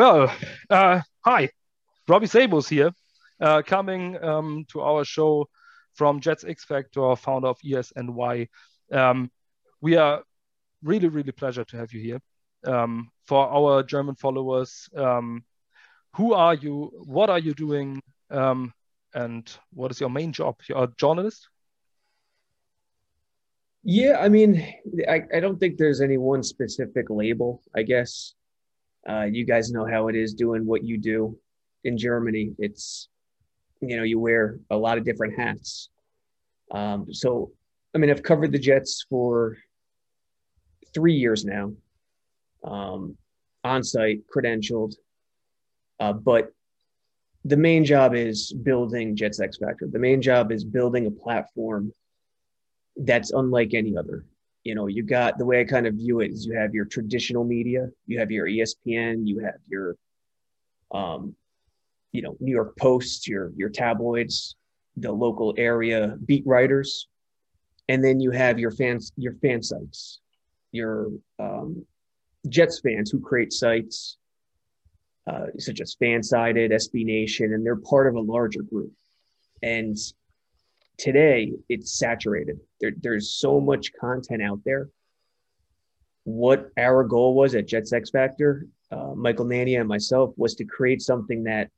Well, uh, hi, Robby Sabo's here, uh, coming um, to our show from Jets X Factor, founder of ESNY. Um, we are really, really pleasure to have you here. Um, for our German followers, um, who are you? What are you doing? Um, and what is your main job? You're a journalist? Yeah, I mean, I, I don't think there's any one specific label, I guess. Uh, you guys know how it is doing what you do in Germany. It's, you know, you wear a lot of different hats. Um, so, I mean, I've covered the Jets for three years now, um, on site, credentialed. Uh, but the main job is building Jets X Factor. The main job is building a platform that's unlike any other. You know, you got the way I kind of view it is you have your traditional media, you have your ESPN, you have your, um, you know, New York Post, your your tabloids, the local area beat writers, and then you have your fans, your fan sites, your um, Jets fans who create sites uh, such as Fansided, SB Nation, and they're part of a larger group. And today it's saturated. There, there's so much content out there. What our goal was at Jets X Factor, uh, Michael Nania and myself, was to create something that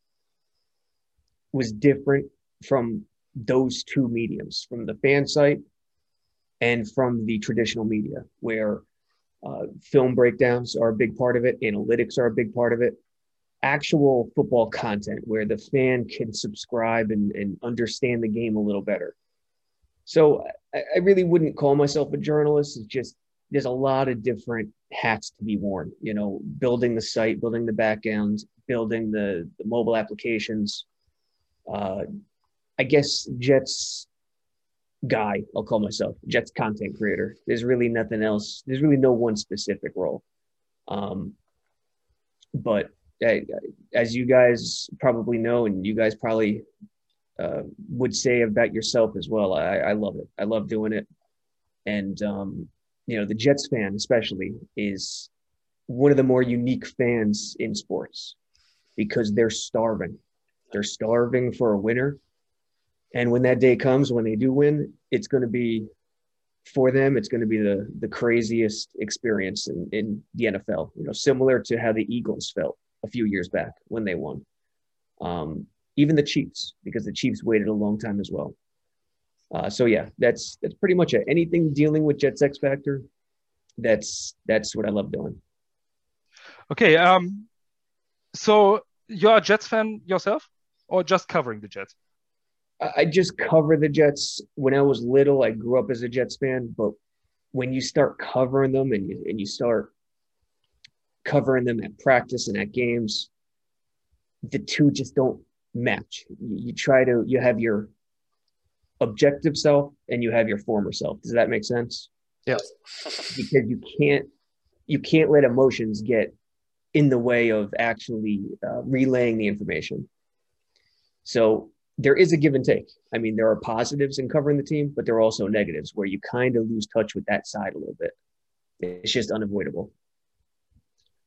was different from those two mediums, from the fan site and from the traditional media, where uh, film breakdowns are a big part of it, analytics are a big part of it, actual football content where the fan can subscribe and, and understand the game a little better. So I, I really wouldn't call myself a journalist. It's just there's a lot of different hats to be worn. You know, building the site, building the back end, building the, the mobile applications. Uh, I guess Jets guy, I'll call myself Jets content creator. There's really nothing else. There's really no one specific role. Um, but as you guys probably know, and you guys probably uh, would say about yourself as well, I, I love it. I love doing it. And, um, you know, the Jets fan, especially, is one of the more unique fans in sports because they're starving. They're starving for a winner. And when that day comes, when they do win, it's going to be for them, it's going to be the the craziest experience in, in the NFL. You know, similar to how the Eagles felt a few years back when they won. Um, even the Chiefs, because the Chiefs waited a long time as well. Uh, so yeah, that's that's pretty much it. Anything dealing with Jets X Factor, that's that's what I love doing. Okay, um, so you're a Jets fan yourself, or just covering the Jets? I just cover the Jets. When I was little, I grew up as a Jets fan, but when you start covering them and you, and you start covering them at practice and at games, the two just don't match. You, try to, you have your objective self and you have your former self. Does that make sense? Yeah. because you can't, you can't let emotions get in the way of actually uh, relaying the information. So there is a give and take. I mean, there are positives in covering the team, but there are also negatives where you kind of lose touch with that side a little bit. It's just unavoidable.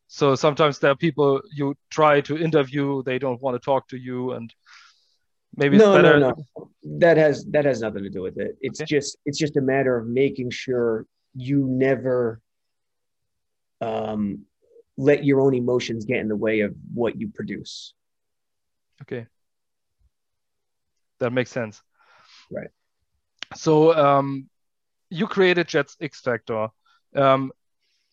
So sometimes there are people you try to interview, they don't want to talk to you, and maybe no, no, no. That has that has nothing to do with it. It's okay. just it's just a matter of making sure you never um, let your own emotions get in the way of what you produce. Okay, that makes sense. Right. So um, you created Jets X Factor. Um,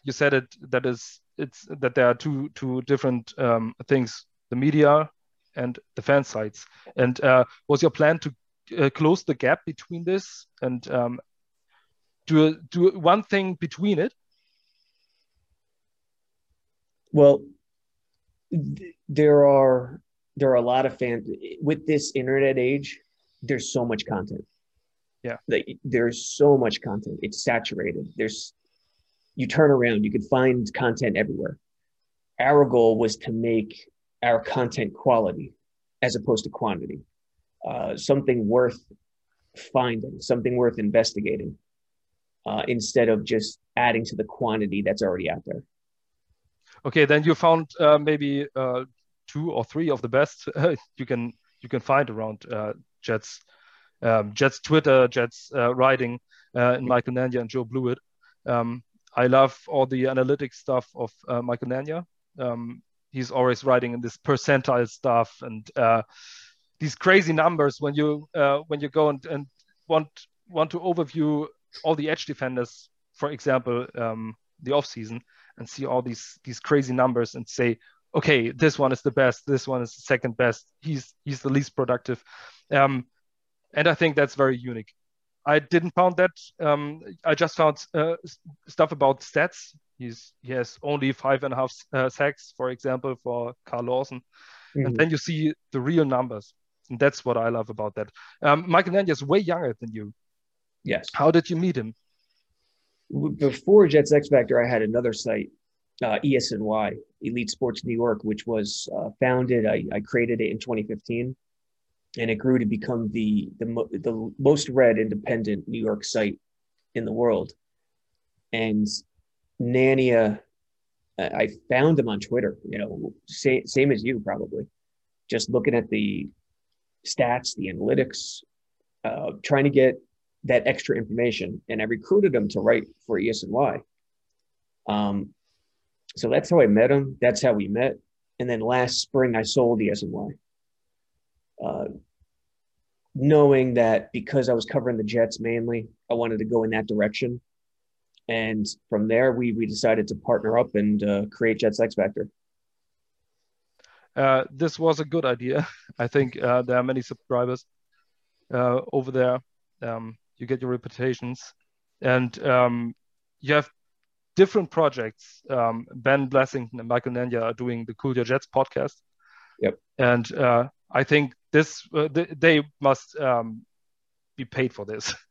you said it that is it's that there are two two different um, things: the media and the fan sites. And uh, was your plan to uh, close the gap between this and um, do do one thing between it? Well, th there are there are a lot of fans with this internet age. There's so much content. Yeah, like, there's so much content. It's saturated. There's you turn around, you could find content everywhere. Our goal was to make our content quality as opposed to quantity, uh, something worth finding, something worth investigating, uh, instead of just adding to the quantity that's already out there. Okay, then you found uh, maybe uh, two or three of the best you can you can find around uh, Jets, um, Jets Twitter, Jets uh, writing, and Michael Nania and Joe Blewett. Um, I love all the analytics stuff of uh, Michael Nania. Um, he's always writing in this percentile stuff and uh, these crazy numbers when you uh, when you go and, and want want to overview all the edge defenders, for example, um, the off season, and see all these these crazy numbers and say, okay, this one is the best, this one is the second best, he's he's the least productive, um, and I think that's very unique. I didn't found that. Um, I just found uh, stuff about stats. He's he has only five and a half uh, sacks, for example, for Carl Lawson, mm-hmm. and then you see the real numbers, and that's what I love about that. Um, Michael Nania is way younger than you. Yes. How did you meet him? Before Jets X Factor, I had another site, uh, ESNY, Elite Sports New York, which was uh, founded. I, I created it in 2015 and it grew to become the the, the most read independent New York site in the world. And Nania, I found him on Twitter. You know, same same as you probably, just looking at the stats, the analytics, uh, trying to get that extra information. And I recruited him to write for ESNY. Um, so that's how I met him. That's how we met. And then last spring, I sold ESNY uh, knowing that because I was covering the Jets mainly, I wanted to go in that direction. And from there, we we decided to partner up and uh, create Jets X Factor. Uh, this was a good idea. I think uh, there are many subscribers uh, over there. Um, you get your reputations, and um, you have different projects. Um, ben Blessington and Michael Nania are doing the Cool Your Jets podcast. Yep. And uh, I think this uh, th- they must um, be paid for this.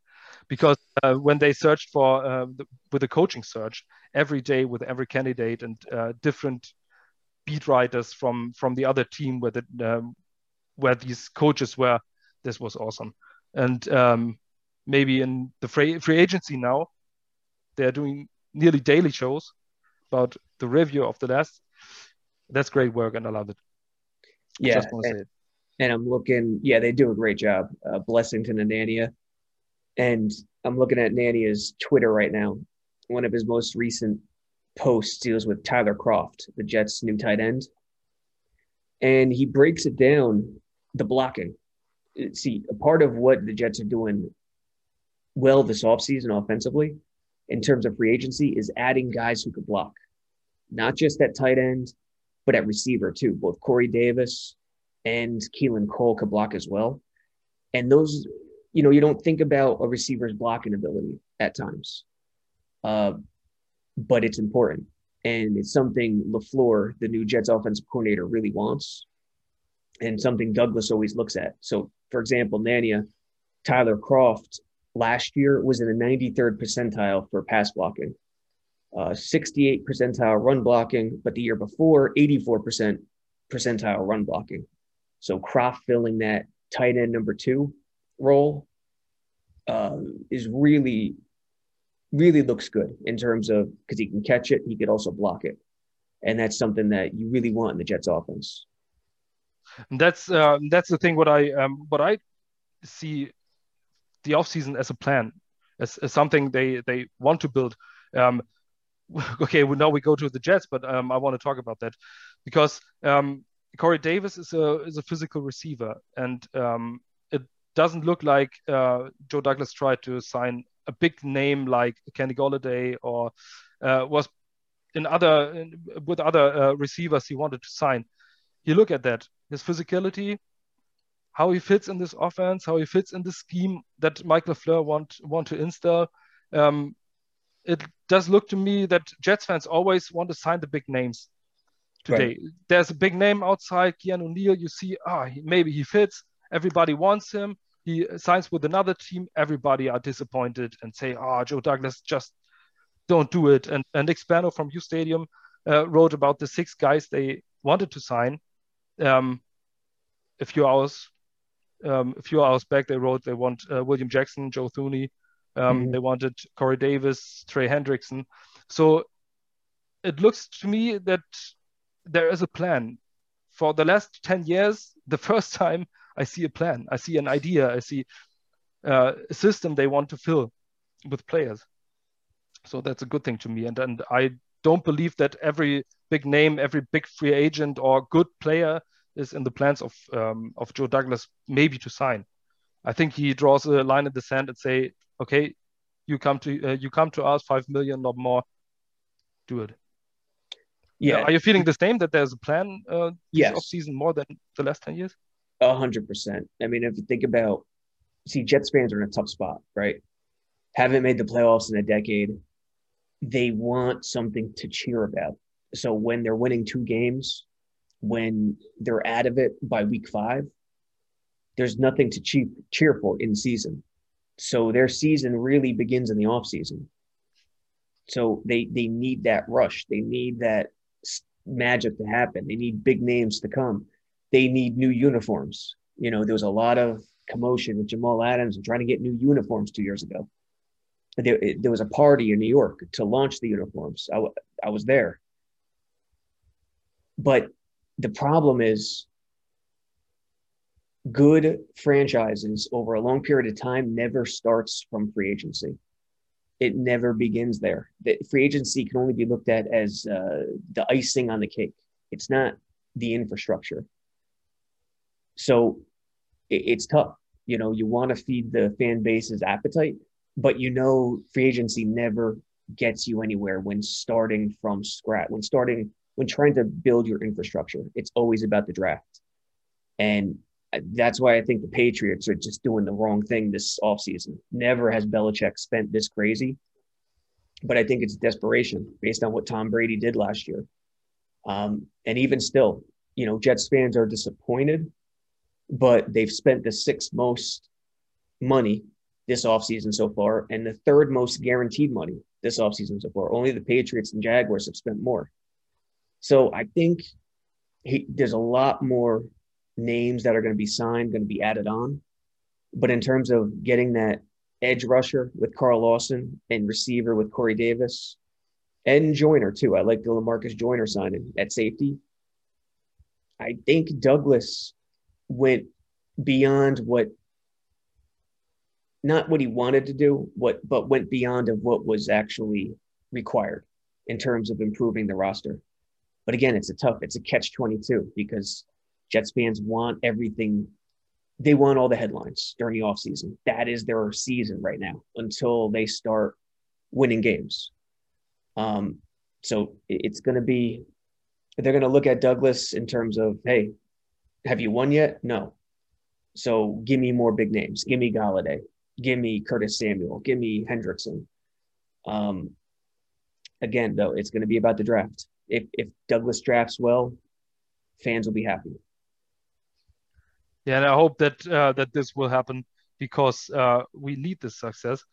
Because uh, when they searched for uh, the, with a coaching search every day with every candidate and uh, different beat writers from from the other team where the um, where these coaches were this was awesome. And um, maybe in the free, free agency now they're doing nearly daily shows about the review of the last that's great work and i love it. Yeah and, i'm looking yeah they do a great job uh, blessington and nania and i'm looking at nania's twitter right now. One of his most recent posts deals with tyler Kroft, the jets new tight end. And he breaks it down the blocking. See a part of what the jets are doing well this offseason offensively in terms of free agency is adding guys who could block. Not just at tight end but at receiver too. Both Corey Davis and Keelan Cole could block as well. And those, you know, you don't think about a receiver's blocking ability at times, uh, but it's important. And it's something LaFleur, the new Jets offensive coordinator, really wants, and something Douglas always looks at. So, for example, Nania, Tyler Kroft last year was in the 93rd percentile for pass blocking uh, 68 percentile run blocking, but the year before, 84% percentile run blocking. So Kroft filling that tight end number two role um, is really, really looks good in terms of because he can catch it, he could also block it. And that's something that you really want in the Jets offense. That's uh, that's the thing. What I um, what I see the offseason as a plan, as, as something they they want to build. Um, okay, well, now we go to the Jets, but um, I want to talk about that because um, Corey Davis is a is a physical receiver, and um, it doesn't look like uh, Joe Douglas tried to sign a big name like Kenny Golladay or uh, was in other in, with other uh, receivers he wanted to sign. You look at that, his physicality, how he fits in this offense, how he fits in the scheme that Mike LaFleur want want to install. Um, it does look to me that Jets fans always want to sign the big names today. Right. There's a big name outside, Keanu Neal. You see, ah, oh, maybe he fits. Everybody wants him. He signs with another team. Everybody are disappointed and say, ah, oh, Joe Douglas just don't do it. And, and Nick Spano from U Stadium uh, wrote about the six guys they wanted to sign. Um, a few hours, um, a few hours back, they wrote they want uh, William Jackson, Joe Thuney, um, mm-hmm. They wanted Corey Davis, Trey Hendrickson. So it looks to me that there is a plan. For the last 10 years, the first time I see a plan, I see an idea, I see uh, a system they want to fill with players. So that's a good thing to me. And, and I don't believe that every big name, every big free agent or good player is in the plans of um, of Joe Douglas maybe to sign. I think he draws a line in the sand and say, okay, you come to uh, you come to us five million or more, do it. Yeah. Are you feeling the same that there's a plan uh, yes. off season more than the last 10 years? A hundred percent. I mean, if you think about, see, Jets fans are in a tough spot, right? Haven't made the playoffs in a decade. They want something to cheer about. So when they're winning two games, when they're out of it by week five, there's nothing to cheer, cheer for in season. So their season really begins in the off season. So they they need that rush. They need that magic to happen. They need big names to come. They need new uniforms. You know, there was a lot of commotion with Jamal Adams and trying to get new uniforms two years ago. There, there was a party in New York to launch the uniforms. I, I was there. But the problem is good franchises over a long period of time never starts from free agency it never begins there. The free agency can only be looked at as uh, the icing on the cake. It's not the infrastructure. So it, it's tough. You know, you want to feed the fan base's appetite, but you know, free agency never gets you anywhere when starting from scratch, when starting, when trying to build your infrastructure. It's always about the draft. And that's why I think the Patriots are just doing the wrong thing this offseason. Never has Belichick spent this crazy, but I think it's desperation based on what Tom Brady did last year. Um, and even still, you know, Jets fans are disappointed, but they've spent the sixth most money this offseason so far and the third most guaranteed money this offseason so far. Only the Patriots and Jaguars have spent more. So I think he, there's a lot more names that are going to be signed, going to be added on. But in terms of getting that edge rusher with Carl Lawson and receiver with Corey Davis and Joyner too. I like the Lamarcus Joyner signing at safety. I think Douglas went beyond what not what he wanted to do, what but went beyond of what was actually required in terms of improving the roster. But again, it's a tough, it's a catch 22 because Jets fans want everything. They want all the headlines during the offseason. That is their season right now until they start winning games. Um, so it's going to be, they're going to look at Douglas in terms of, hey, have you won yet? No. So give me more big names. Give me Golladay. Give me Curtis Samuel. Give me Hendrickson. Um, again, though, it's going to be about the draft. If, if Douglas drafts well, fans will be happy. Yeah, and I hope that uh, that this will happen because uh, we need this success.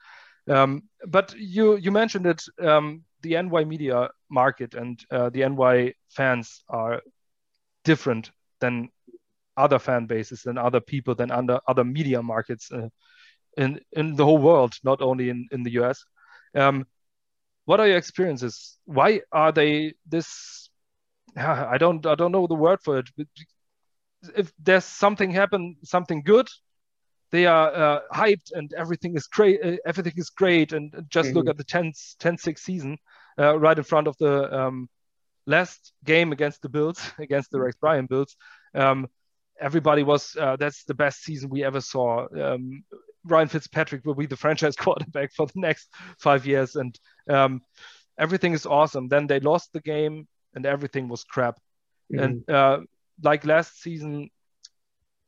Um, but you you mentioned that um, the NY media market and uh, the NY fans are different than other fan bases than other people than under other media markets uh, in in the whole world, not only in in the US. Um, what are your experiences? Why are they this? I don't I don't know the word for it if there's something happen, something good, they are uh, hyped and everything is great. Uh, everything is great, and just mm-hmm. look at the 10, 10-6 season uh, right in front of the um, last game against the Bills, against the Rex Ryan Bills. Um, everybody was uh, that's the best season we ever saw. Um, Ryan Fitzpatrick will be the franchise quarterback for the next five years, and um, everything is awesome. Then they lost the game, and everything was crap. Mm-hmm. And uh, like last season,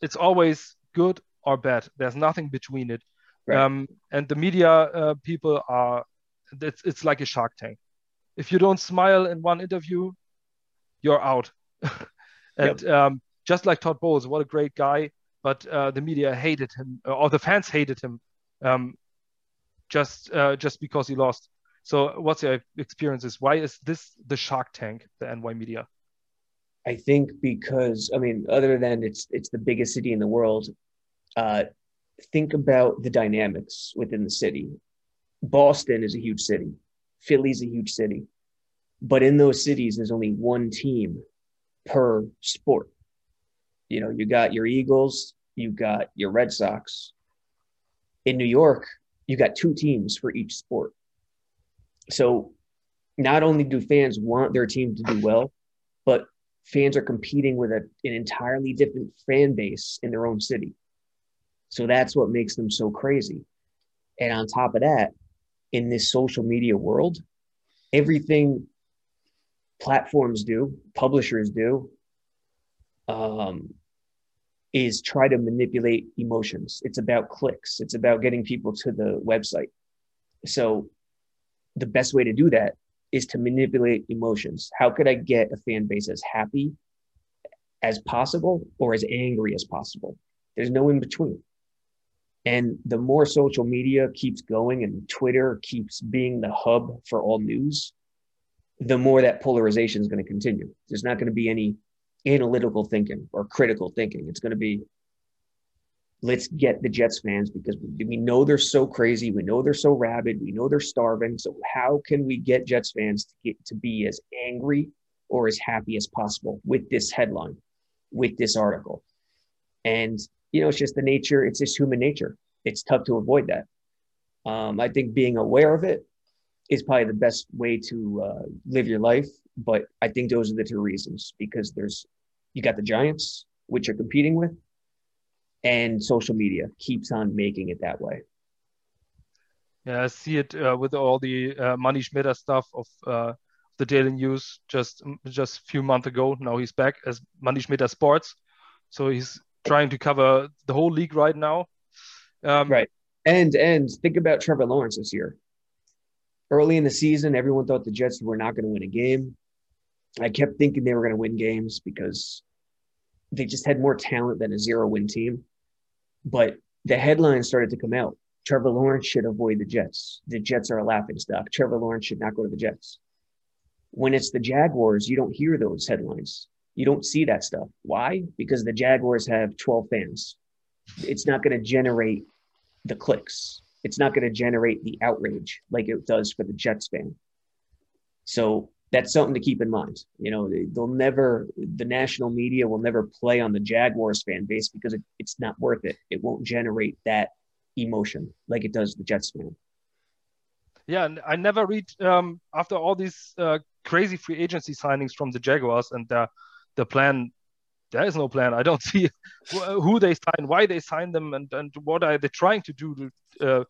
it's always good or bad. There's nothing between it. Right. Um, and the media uh, people are, it's, it's like a shark tank. If you don't smile in one interview, you're out. and yep. um, just like Todd Bowles, what a great guy, but uh, the media hated him, or the fans hated him, um, just uh, just because he lost. So, what's your experiences? Why is this the Shark Tank, the NY media? I think because I mean, other than it's it's the biggest city in the world, uh, think about the dynamics within the city. Boston is a huge city. Philly's a huge city. but in those cities, there's only one team per sport. You know, you got your Eagles, you got your Red Sox. In New York, you got two teams for each sport. So not only do fans want their team to do well, fans are competing with a, an entirely different fan base in their own city. So that's what makes them so crazy. And on top of that, in this social media world, everything platforms do, publishers do, um, is try to manipulate emotions. It's about clicks. It's about getting people to the website. So the best way to do that is to manipulate emotions. How could I get a fan base as happy as possible or as angry as possible? There's no in between. And the more social media keeps going and Twitter keeps being the hub for all news, the more that polarization is going to continue. There's not going to be any analytical thinking or critical thinking. It's going to be let's get the Jets fans because we, know they're so crazy. We know they're so rabid. We know they're starving. So how can we get Jets fans to get to be as angry or as happy as possible with this headline, with this article? And you know, it's just the nature. It's just human nature. It's tough to avoid that. Um, I think being aware of it is probably the best way to uh, live your life. But I think those are the two reasons because there's you got the Giants, which you're competing with, and social media keeps on making it that way. Yeah, I see it uh, with all the uh, Manish Mehta stuff of uh, the Daily News just just a few months ago. Now he's back as Manish Mehta Sports, so he's trying to cover the whole league right now. Um, right, and and think about Trevor Lawrence this year. Early in the season, everyone thought the Jets were not going to win a game. I kept thinking they were going to win games because they just had more talent than a zero win team. But the headlines started to come out. Trevor Lawrence should avoid the Jets. The Jets are a laughing stock. Trevor Lawrence should not go to the Jets. When it's the Jaguars, you don't hear those headlines. You don't see that stuff. Why? Because the Jaguars have 12 fans. It's not going to generate the clicks. It's not going to generate the outrage like it does for the Jets fan. So that's something to keep in mind. You know, they'll never, the national media will never play on the Jaguars fan base because it, it's not worth it. It won't generate that emotion like it does the Jets fan. Yeah, and I never read um, after all these uh, crazy free agency signings from the Jaguars and the the plan. There is no plan. I don't see who they sign, why they sign them, and, and what are they trying to do to uh,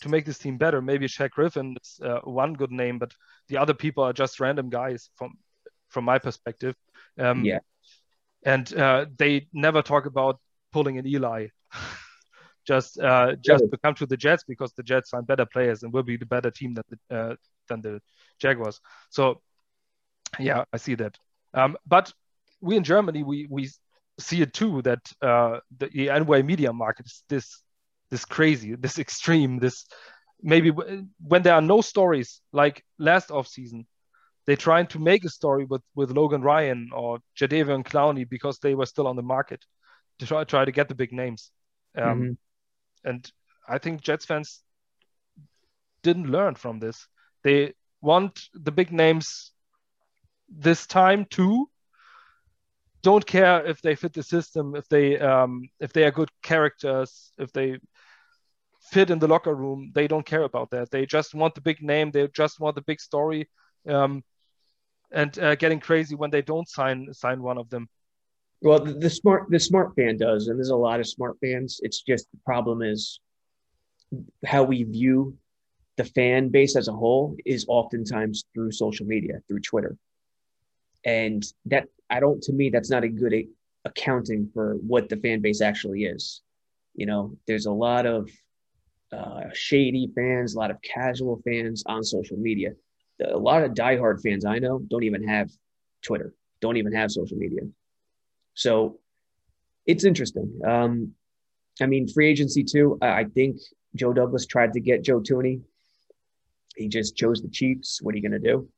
to make this team better. Maybe Shaq Griffin is uh, one good name, but the other people are just random guys from from my perspective. Um, yeah, and uh, they never talk about pulling an Eli. just uh, just to come to the Jets because the Jets are better players and will be the better team than the uh, than the Jaguars. So yeah, I see that. Um, but we in Germany we we see it too that uh, the, the NY media market is this this crazy, this extreme, this maybe when there are no stories like last off season, they trying to make a story with with Logan Ryan or Jadeveon Clowney because they were still on the market to try try to get the big names. Um, mm-hmm. And I think Jets fans didn't learn from this. They want the big names this time too. Don't care if they fit the system, if they um, if they are good characters, if they fit in the locker room. They don't care about that. They just want the big name. They just want the big story, um, and uh, getting crazy when they don't sign sign one of them. Well, the, the, smart the smart fan does, and there's a lot of smart fans. It's just the problem is how we view the fan base as a whole is oftentimes through social media, through Twitter, and that I don't. To me, that's not a good accounting for what the fan base actually is. You know, there's a lot of uh, shady fans, a lot of casual fans on social media. A lot of diehard fans I know don't even have Twitter, don't even have social media. So it's interesting. Um, I mean, free agency too. I think Joe Douglas tried to get Joe Thuney. He just chose the Chiefs. What are you going to do?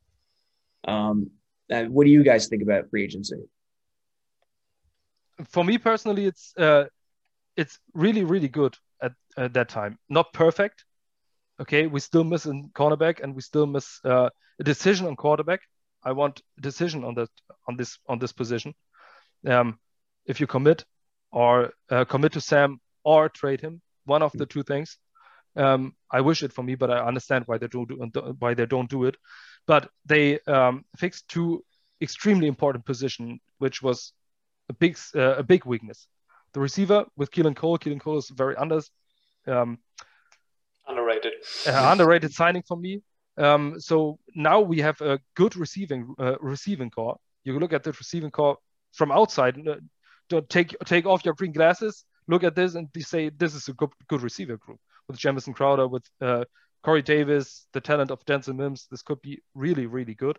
Um, uh, what do you guys think about free agency? For me personally, it's uh, it's really really good at, at that time. Not perfect. Okay, we still miss a cornerback and we still miss uh, a decision on quarterback. I want a decision on that on this on this position. Um, if you commit or uh, commit to Sam or trade him, one of the two things. Um, I wish it for me, but I understand why they don't do, why they don't do it. But they um, fixed two extremely important position, which was a big uh, a big weakness. The receiver with Keelan Cole. Keelan Cole is very under, um, underrated. Uh, underrated signing for me. Um, so now we have a good receiving uh, receiving corps. You look at the receiving corps from outside. Don't take take off your green glasses. Look at this and they say this is a good, good receiver group with Jamison Crowder, with uh, Corey Davis, the talent of Denzel Mims. This could be really really good.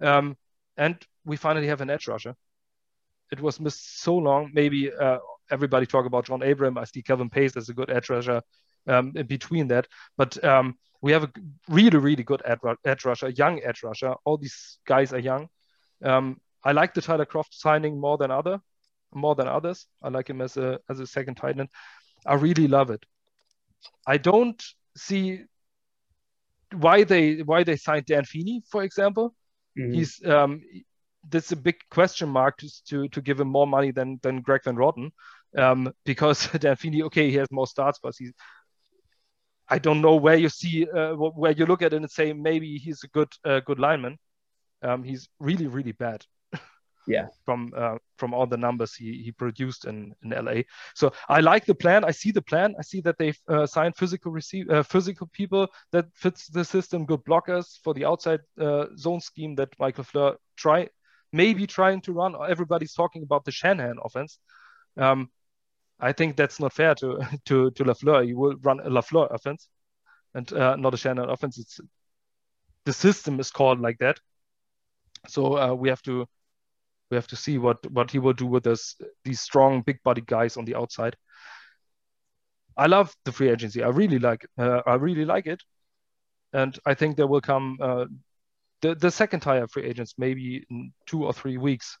Um, and we finally have an edge rusher. It was missed so long. Maybe uh, everybody talk about John Abram. I see Kelvin Pace as a good edge rusher um, in between that. But um, we have a really, really good edge rusher, young edge rusher. All these guys are young. Um, I like the Tyler Kroft signing more than other, more than others. I like him as a as a second tight end. I really love it. I don't see why they why they signed Dan Feeney, for example. Mm-hmm. He's um, that's a big question mark to, to, to give him more money than than Greg Van Roten, um, because Feeney, okay, he has more starts, but he's I don't know where you see uh, where you look at it and say maybe he's a good uh, good lineman. Um, he's really really bad. yeah. from uh, from all the numbers he, he produced in, in LA. So I like the plan. I see the plan. I see that they've uh, signed physical receive uh, physical people that fits the system, good blockers for the outside uh, zone scheme that Mike LaFleur try maybe trying to run. Everybody's talking about the Shanahan offense. Um, I think that's not fair to to to Lafleur. You will run a Lafleur offense, and uh, not a Shanahan offense. It's the system is called like that. So uh, we have to we have to see what what he will do with us these strong big body guys on the outside. I love the free agency. I really like uh, I really like it, and I think there will come uh, the the second tier free agents maybe in two or three weeks.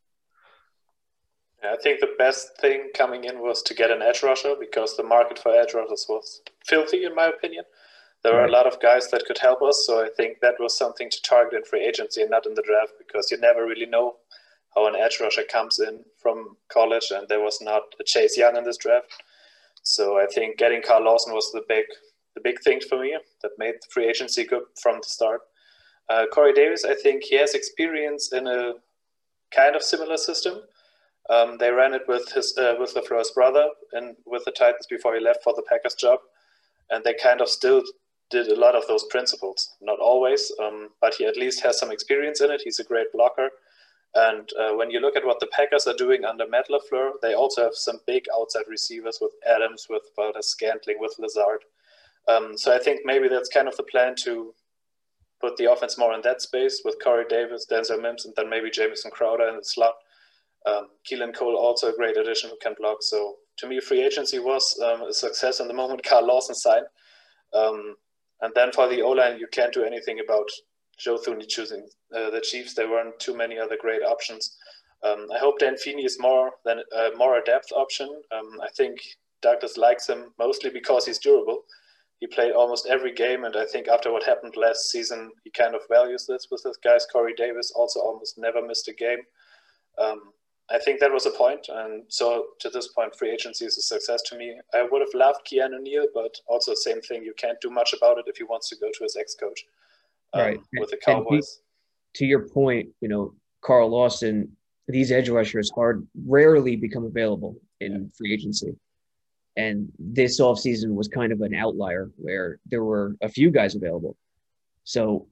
I think the best thing coming in was to get an edge rusher because the market for edge rushers was filthy, in my opinion. There were a lot of guys that could help us, so I think that was something to target in free agency and not in the draft because you never really know how an edge rusher comes in from college, and there was not a Chase Young in this draft. So I think getting Carl Lawson was the big, the big thing for me that made the free agency good from the start. Uh, Corey Davis, I think he has experience in a kind of similar system um, they ran it with his uh, with LaFleur's brother and with the Titans before he left for the Packers job, and they kind of still did a lot of those principles. Not always, um, but he at least has some experience in it. He's a great blocker. And uh, when you look at what the Packers are doing under Matt LaFleur, they also have some big outside receivers with Adams, with Valdes-Scantling, with Lazard. Um, so I think maybe that's kind of the plan to put the offense more in that space with Corey Davis, Denzel Mims, and then maybe Jamison Crowder in the slot. Um, Keelan Cole also a great addition who can block. So to me, free agency was um, a success in the moment Carl Lawson signed. Um, and then for the O line, you can't do anything about Joe Thuney choosing uh, the Chiefs. There weren't too many other great options. Um, I hope Dan Feeney is more than uh, more a depth option. Um, I think Douglas likes him mostly because he's durable. He played almost every game, and I think after what happened last season, he kind of values this with his guys. Corey Davis also almost never missed a game. Um, I think that was a point. And so to this point, free agency is a success to me. I would have loved Keanu Neal, but also same thing. You can't do much about it if he wants to go to his ex-coach um, right. with the Cowboys. to your point, you know, Carl Lawson, these edge rushers hard rarely become available in yeah. free agency. And this offseason was kind of an outlier where there were a few guys available. So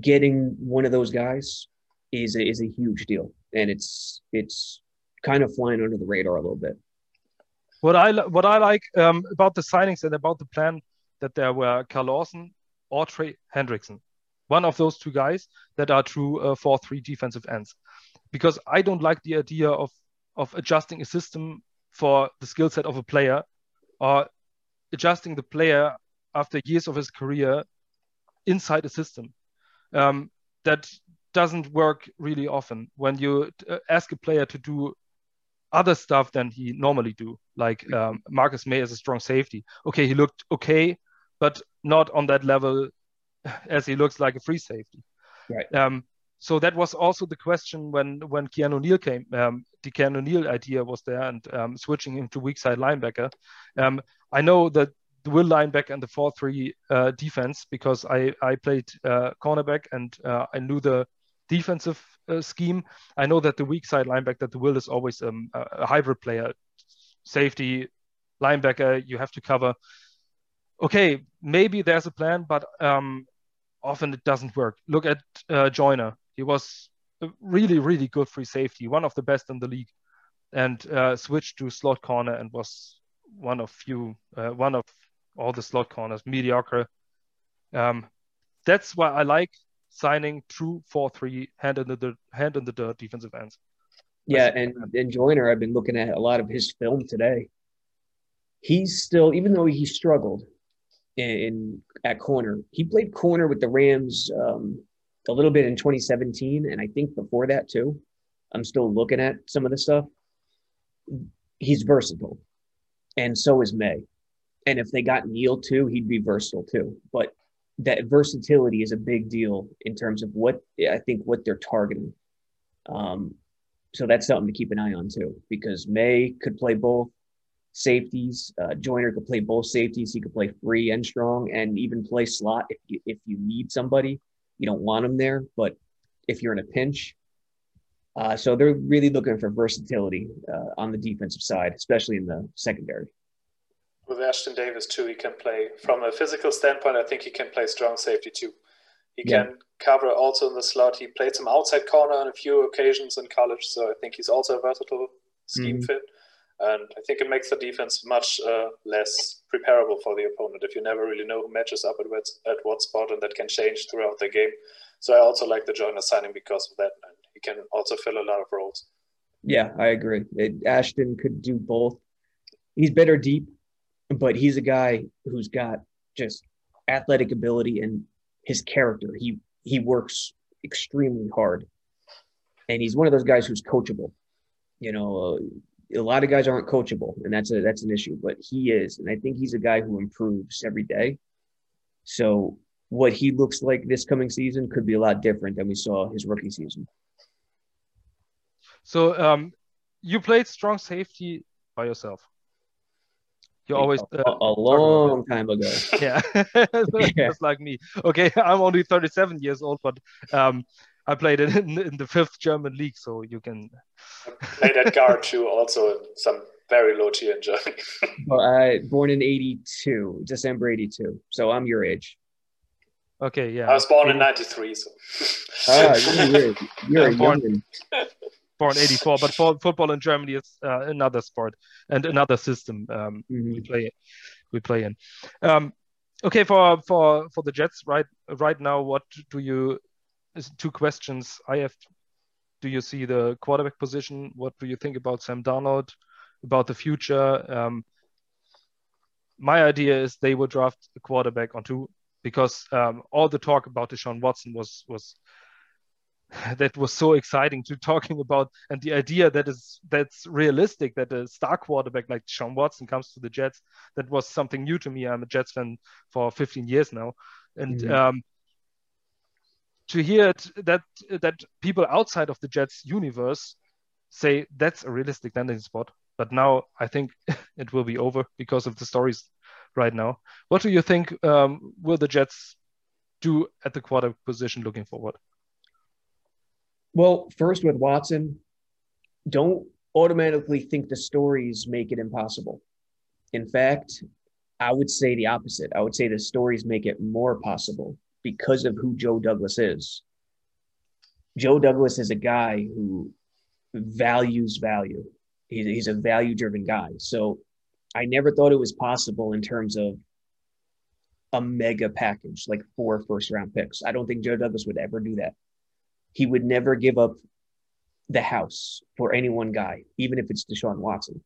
getting one of those guys is a, is a huge deal and it's it's kind of flying under the radar a little bit. What I what I like um, about the signings and about the plan that there were Carl Lawson or Trey Hendrickson, one of those two guys that are true uh, four three defensive ends, because I don't like the idea of of adjusting a system for the skill set of a player or adjusting the player after years of his career inside a system. Um, that doesn't work really often when you uh, ask a player to do other stuff than he normally do. Like um, Marcus Maye is a strong safety. Okay, he looked okay, but not on that level as he looks like a free safety. Right. Um, so that was also the question when when Keanu Neal came. Um, the Keanu Neal idea was there, and um, switching him to weak side linebacker. Um, I know that the will linebacker and the four three uh, defense because I I played uh, cornerback and uh, I knew the defensive uh, scheme. I know that the weak side linebacker, that the will is always um, a hybrid player, safety, linebacker. You have to cover. Okay, maybe there's a plan, but um, often it doesn't work. Look at uh, Joyner. He was really, really good free safety, one of the best in the league, and uh, switched to slot corner and was one of few, uh, one of all the slot corners, mediocre. Um, that's why I like signing true four three hand in the dirt, hand in the dirt defensive ends. Yeah, and and Joyner, I've been looking at a lot of his film today. He's still, even though he struggled in, in at corner, he played corner with the Rams um, a little bit in 2017, and I think before that too. I'm still looking at some of the stuff. He's versatile, and so is Maye. And if they got Neal too, he'd be versatile too. But that versatility is a big deal in terms of what I think what they're targeting. Um, so that's something to keep an eye on too, because Maye could play both safeties. Uh, Joyner could play both safeties. He could play free and strong, and even play slot if you, if you need somebody. You don't want him there, but if you're in a pinch. Uh, so they're really looking for versatility uh, on the defensive side, especially in the secondary with Ashtyn Davis too, he can play from a physical standpoint. I think he can play strong safety too. He yeah. can cover also in the slot. He played some outside corner on a few occasions in college, so I think he's also a versatile scheme mm-hmm. fit. And I think it makes the defense much uh, less preparable for the opponent if you never really know who matches up at what, at what spot, and that can change throughout the game. So I also like the Joyner signing because of that, and he can also fill a lot of roles. Yeah, I agree. It, Ashtyn could do both. He's better deep but he's a guy who's got just athletic ability and his character. He he works extremely hard, and he's one of those guys who's coachable. You know, uh, a lot of guys aren't coachable, and that's a that's an issue. But he is, and I think he's a guy who improves every day. So what he looks like this coming season could be a lot different than we saw his rookie season. So um, you played strong safety by yourself. You always uh, a, a long time ago. Yeah, just like me. Okay, I'm only 37 years old, but um, I played it in, in, the fifth German league, so you can. I played at guard too, also in some very low tier in Germany. well, I born in '82, December '82, so I'm your age. Okay, yeah. I was born in '93, so. ah, you're, you're, born, born 84 but for football in germany is uh, another sport and another system um, mm-hmm. we play we play in. Um, okay for for for the jets right right now what do you two questions i have do you see the quarterback position? What do you think about sam darnold about the future? Um, my idea is they will draft a quarterback on two because um, all the talk about Deshaun Watson was was that was so exciting to talking about and the idea that is that's realistic that a star quarterback like Sean Watson comes to the Jets that was something new to me. I'm a Jets fan for 15 years now. And mm-hmm. um, to hear it, that that people outside of the Jets universe say that's a realistic landing spot but now I think it will be over because of the stories right now. What do you think um, will the Jets do at the quarterback position looking forward well, first with Watson, don't automatically think the stories make it impossible. In fact, I would say the opposite. I would say the stories make it more possible because of who Joe Douglas is. Joe Douglas is a guy who values value. He's, a value driven guy. So I never thought it was possible in terms of a mega package, like four first round picks. I don't think Joe Douglas would ever do that he would never give up the house for any one guy, even if it's Deshaun Watson.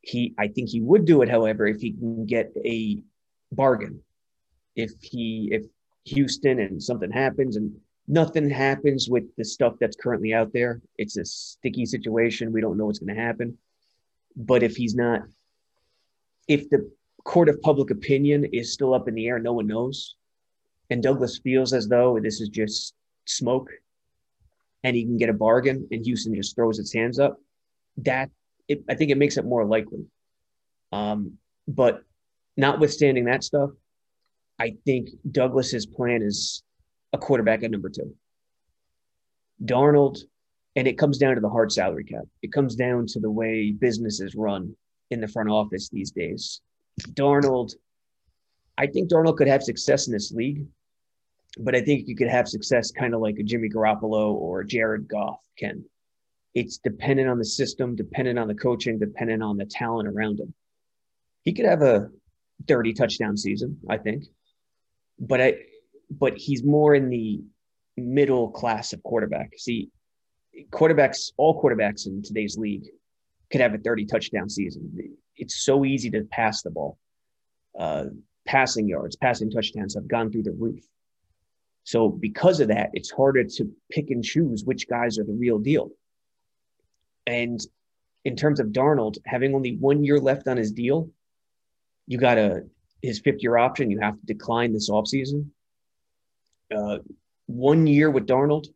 He, I think he would do it, however, if he can get a bargain. If he, if Houston and something happens and nothing happens with the stuff that's currently out there, it's a sticky situation. We don't know what's going to happen. But if he's not, if the court of public opinion is still up in the air, no one knows, and Douglas feels as though this is just smoke and he can get a bargain and Houston just throws its hands up, that it, I think it makes it more likely. Um, but notwithstanding that stuff, I think Douglas's plan is a quarterback at number two. Darnold, and it comes down to the hard salary cap. It comes down to the way businesses run in the front office these days. Darnold, I think Darnold could have success in this league, but I think you could have success kind of like a Jimmy Garoppolo or Jared Goff can. It's dependent on the system, dependent on the coaching, dependent on the talent around him. He could have a 30 touchdown season, I think. But I but he's more in the middle class of quarterback. See, quarterbacks, all quarterbacks in today's league could have a 30 touchdown season. It's so easy to pass the ball. Uh, passing yards, passing touchdowns have gone through the roof. So because of that, it's harder to pick and choose which guys are the real deal. And in terms of Darnold, having only one year left on his deal, you got a his fifth year option. You have to decline this offseason. Uh, one year with Darnold,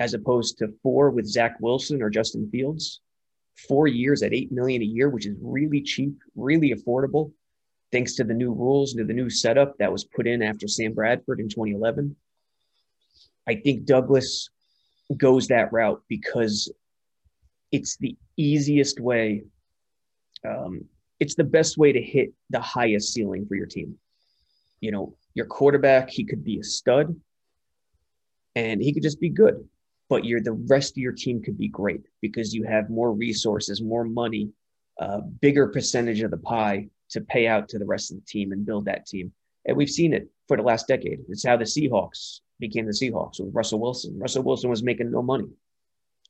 as opposed to four with Zach Wilson or Justin Fields. Four years at eight million a year, which is really cheap, really affordable, thanks to the new rules and to the new setup that was put in after Sam Bradford in 2011. I think Douglas goes that route because it's the easiest way. Um, it's the best way to hit the highest ceiling for your team. You know, your quarterback, he could be a stud and he could just be good, but your the rest of your team could be great because you have more resources, more money, a bigger percentage of the pie to pay out to the rest of the team and build that team. And we've seen it for the last decade. It's how the Seahawks became the Seahawks with Russell Wilson. Russell Wilson was making no money.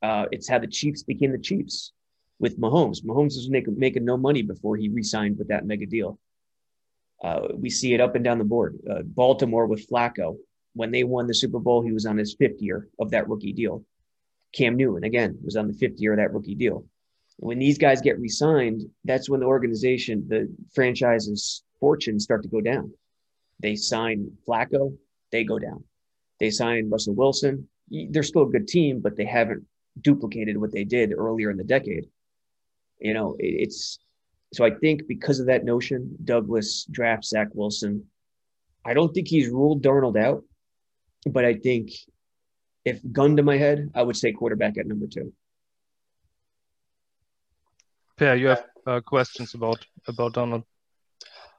Uh, it's how the Chiefs became the Chiefs with Mahomes. Mahomes was making, making no money before he re-signed with that mega deal. Uh, we see it up and down the board. Uh, Baltimore with Flacco. When they won the Super Bowl, he was on his fifth year of that rookie deal. Cam Newton, again, was on the fifth year of that rookie deal. When these guys get re-signed, that's when the organization, the franchise's fortunes start to go down. They sign Flacco, they go down. They sign Russell Wilson. They're still a good team, but they haven't duplicated what they did earlier in the decade. You know, it's so I think because of that notion, Douglas drafts Zach Wilson. I don't think he's ruled Darnold out, but I think if gun to my head, I would say quarterback at number two. Per, you have uh, questions about about Darnold?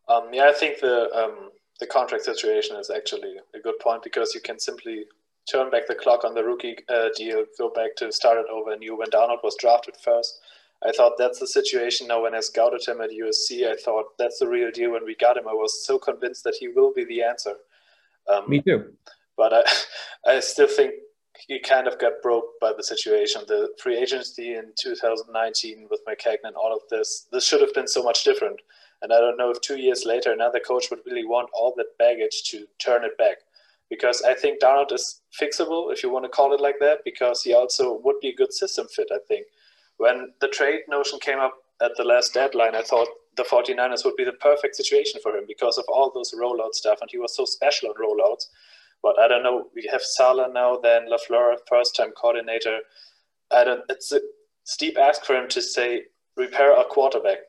Um, yeah, I think the um, the contract situation is actually a good point because you can simply turn back the clock on the rookie uh, deal, go back to start it over anew when Darnold was drafted first. I thought that's the situation now when I scouted him at USC. I thought that's the real deal when we got him. I was so convinced that he will be the answer. Um, Me too. But I, I still think he kind of got broke by the situation. The free agency in 2019 with Maccagnan and all of this, this should have been so much different. And I don't know if two years later another coach would really want all that baggage to turn it back. Because I think Darnold is fixable, if you want to call it like that, because he also would be a good system fit, I think. When the trade notion came up at the last deadline, I thought the 49ers would be the perfect situation for him because of all those rollout stuff, and he was so special on rollouts. But I don't know. We have Saleh now, then LaFleur, first-time coordinator. I don't. It's a steep ask for him to say repair a quarterback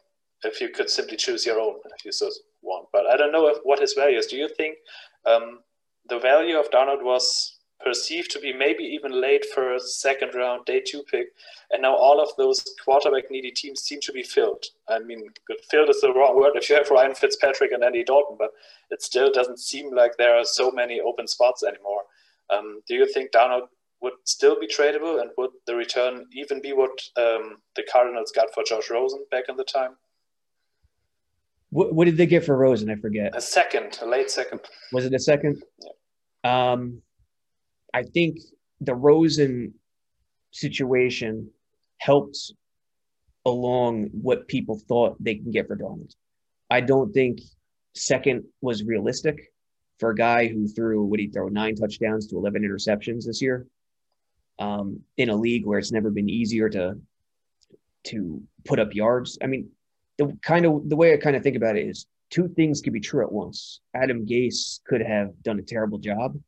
if you could simply choose your own if you so want. But I don't know if, what his value is. Do you think um, the value of Darnold was perceived to be maybe even late first, second round, day two pick, and now all of those quarterback needy teams seem to be filled. I mean, filled is the wrong word if you have Ryan Fitzpatrick and Andy Dalton, but it still doesn't seem like there are so many open spots anymore. Um, do you think Darnold would still be tradable, and would the return even be what um, the Cardinals got for Josh Rosen back in the time? What, what did they get for Rosen? I forget. A second, a late second. Was it a second? Yeah. Um, I think the Rosen situation helped along what people thought they can get for Darnold. I don't think second was realistic for a guy who threw what he throw nine touchdowns to 11 interceptions this year um, in a league where it's never been easier to to put up yards. I mean, the kind of the way I kind of think about it is two things could be true at once. Adam Gase could have done a terrible job,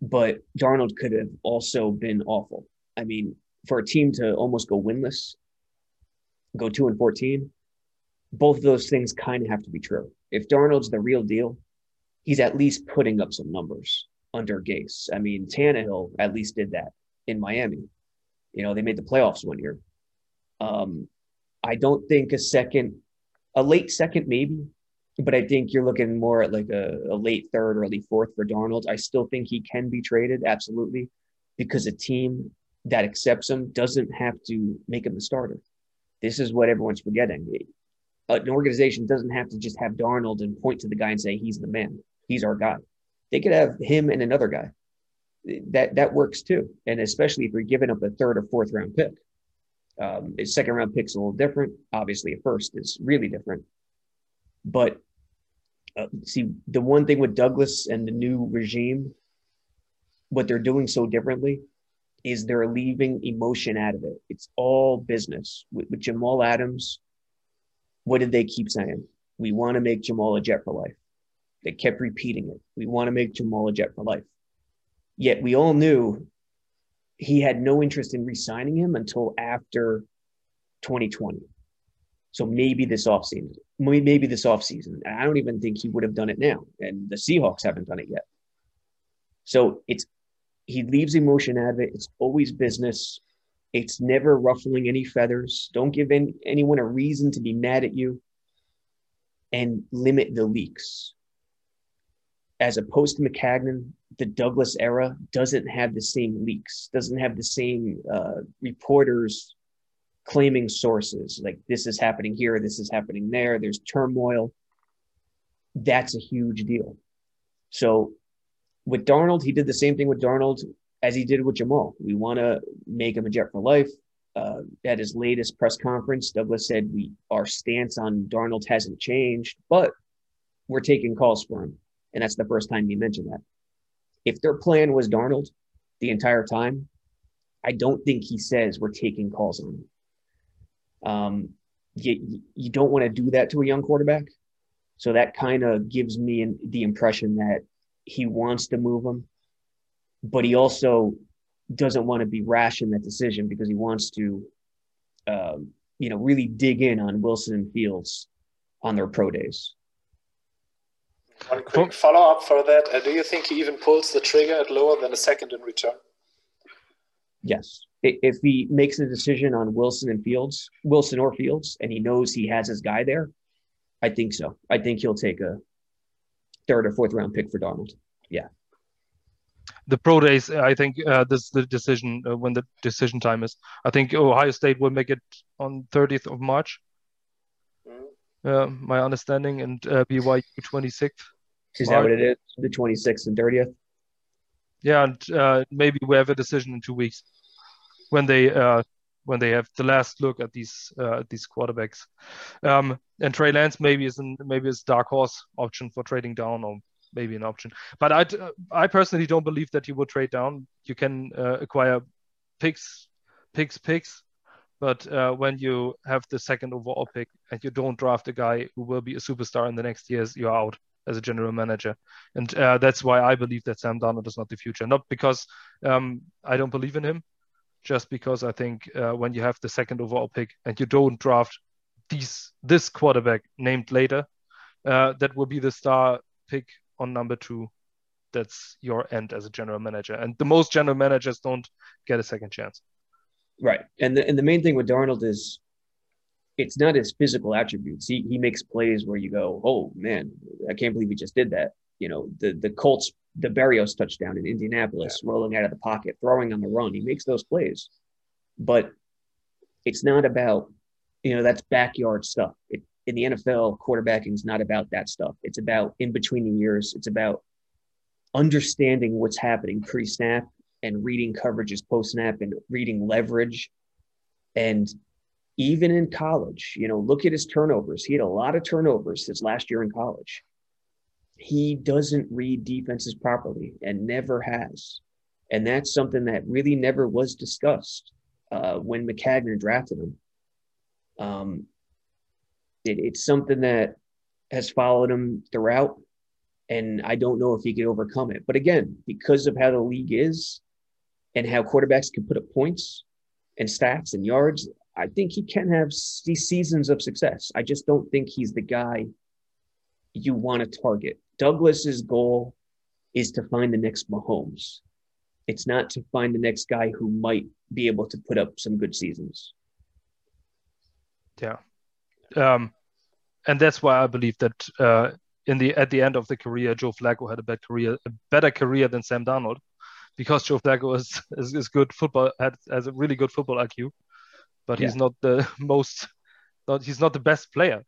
but Darnold could have also been awful. I mean, for a team to almost go winless, go two and fourteen, both of those things kind of have to be true. If Darnold's the real deal, he's at least putting up some numbers under Gase. I mean, Tannehill at least did that in Miami. You know, they made the playoffs one year. Um, I don't think a second, a late second, maybe, but I think you're looking more at like a, a late third early fourth for Darnold. I still think he can be traded, absolutely, because a team that accepts him doesn't have to make him the starter. This is what everyone's forgetting. An organization doesn't have to just have Darnold and point to the guy and say he's the man, he's our guy. They could have him and another guy. That that works too, and especially if you're giving up a third or fourth round pick. Um, second round pick's a little different. Obviously, a first is really different. But uh, see, the one thing with Douglas and the new regime, what they're doing so differently is they're leaving emotion out of it. It's all business. With, with Jamal Adams, what did they keep saying? We want to make Jamal a Jet for life. They kept repeating it. We want to make Jamal a Jet for life. Yet we all knew he had no interest in re-signing him until after 2020. So maybe this offseason, maybe this offseason. I don't even think he would have done it now. And the Seahawks haven't done it yet. So it's he leaves emotion out of it. It's always business. It's never ruffling any feathers. Don't give any, anyone a reason to be mad at you and limit the leaks. As opposed to Maccagnan, the Douglas era doesn't have the same leaks, doesn't have the same uh, reporters claiming sources like this is happening here, this is happening there, there's turmoil. That's a huge deal. So with Darnold, he did the same thing with Darnold as he did with Jamal. We want to make him a Jet for life. Uh, at his latest press conference, Douglas said we our stance on Darnold hasn't changed, but we're taking calls for him, and that's the first time he mentioned that. If their plan was Darnold the entire time, I don't think he says we're taking calls on him. Um, you, you don't want to do that to a young quarterback. So that kind of gives me an, the impression that he wants to move him, but he also doesn't want to be rash in that decision because he wants to, um, you know, really dig in on Wilson and Fields on their pro days. One quick follow up for that. Uh, do you think he even pulls the trigger at lower than a second in return? Yes. If he makes a decision on Wilson and Fields, Wilson or Fields, and he knows he has his guy there, I think so. I think he'll take a third or fourth round pick for Darnold. Yeah. The pro days, I think uh, this is the decision uh, when the decision time is. I think Ohio State will make it on 30th of March. Uh, my understanding, and uh, BYU 26th. Is that what it is? The 26th and 30th? Yeah, and uh, maybe we have a decision in two weeks when they uh, when they have the last look at these uh, these quarterbacks. Um, and Trey Lance maybe is an, maybe is dark horse option for trading down or maybe an option. But I I personally don't believe that you will trade down. You can uh, acquire picks, picks, picks. But uh, when you have the second overall pick and you don't draft a guy who will be a superstar in the next years, you're out as a general manager. And uh, that's why I believe that Sam Darnold is not the future. Not because um, I don't believe in him, just because I think uh, when you have the second overall pick and you don't draft these this quarterback named later, uh, that will be the star pick on number two. That's your end as a general manager, and the most general managers don't get a second chance. Right, and the and the main thing with Darnold is it's not his physical attributes. He he makes plays where you go, oh man, I can't believe he just did that. You know, the the Colts the Berrios touchdown in Indianapolis, yeah. rolling out of the pocket, throwing on the run. He makes those plays, but it's not about you know that's backyard stuff. It, in the NFL, quarterbacking is not about that stuff. It's about in between the years. It's about understanding what's happening pre-snap and reading coverages post-snap and reading leverage. And even in college, you know, look at his turnovers. He had a lot of turnovers his last year in college he doesn't read defenses properly and never has. And that's something that really never was discussed uh, when Maccagnan drafted him. Um, it, it's something that has followed him throughout. And I don't know if he could overcome it. But again, because of how the league is and how quarterbacks can put up points and stats and yards, I think he can have these seasons of success. I just don't think he's the guy you want to target. Douglas's goal is to find the next Mahomes. It's not to find the next guy who might be able to put up some good seasons. Yeah. Um, and that's why I believe that uh, in the at the end of the career, Joe Flacco had a better career, a better career than Sam Darnold, because Joe Flacco is is, is good football, had, has a really good football IQ, but yeah. he's not the most, not he's not the best player.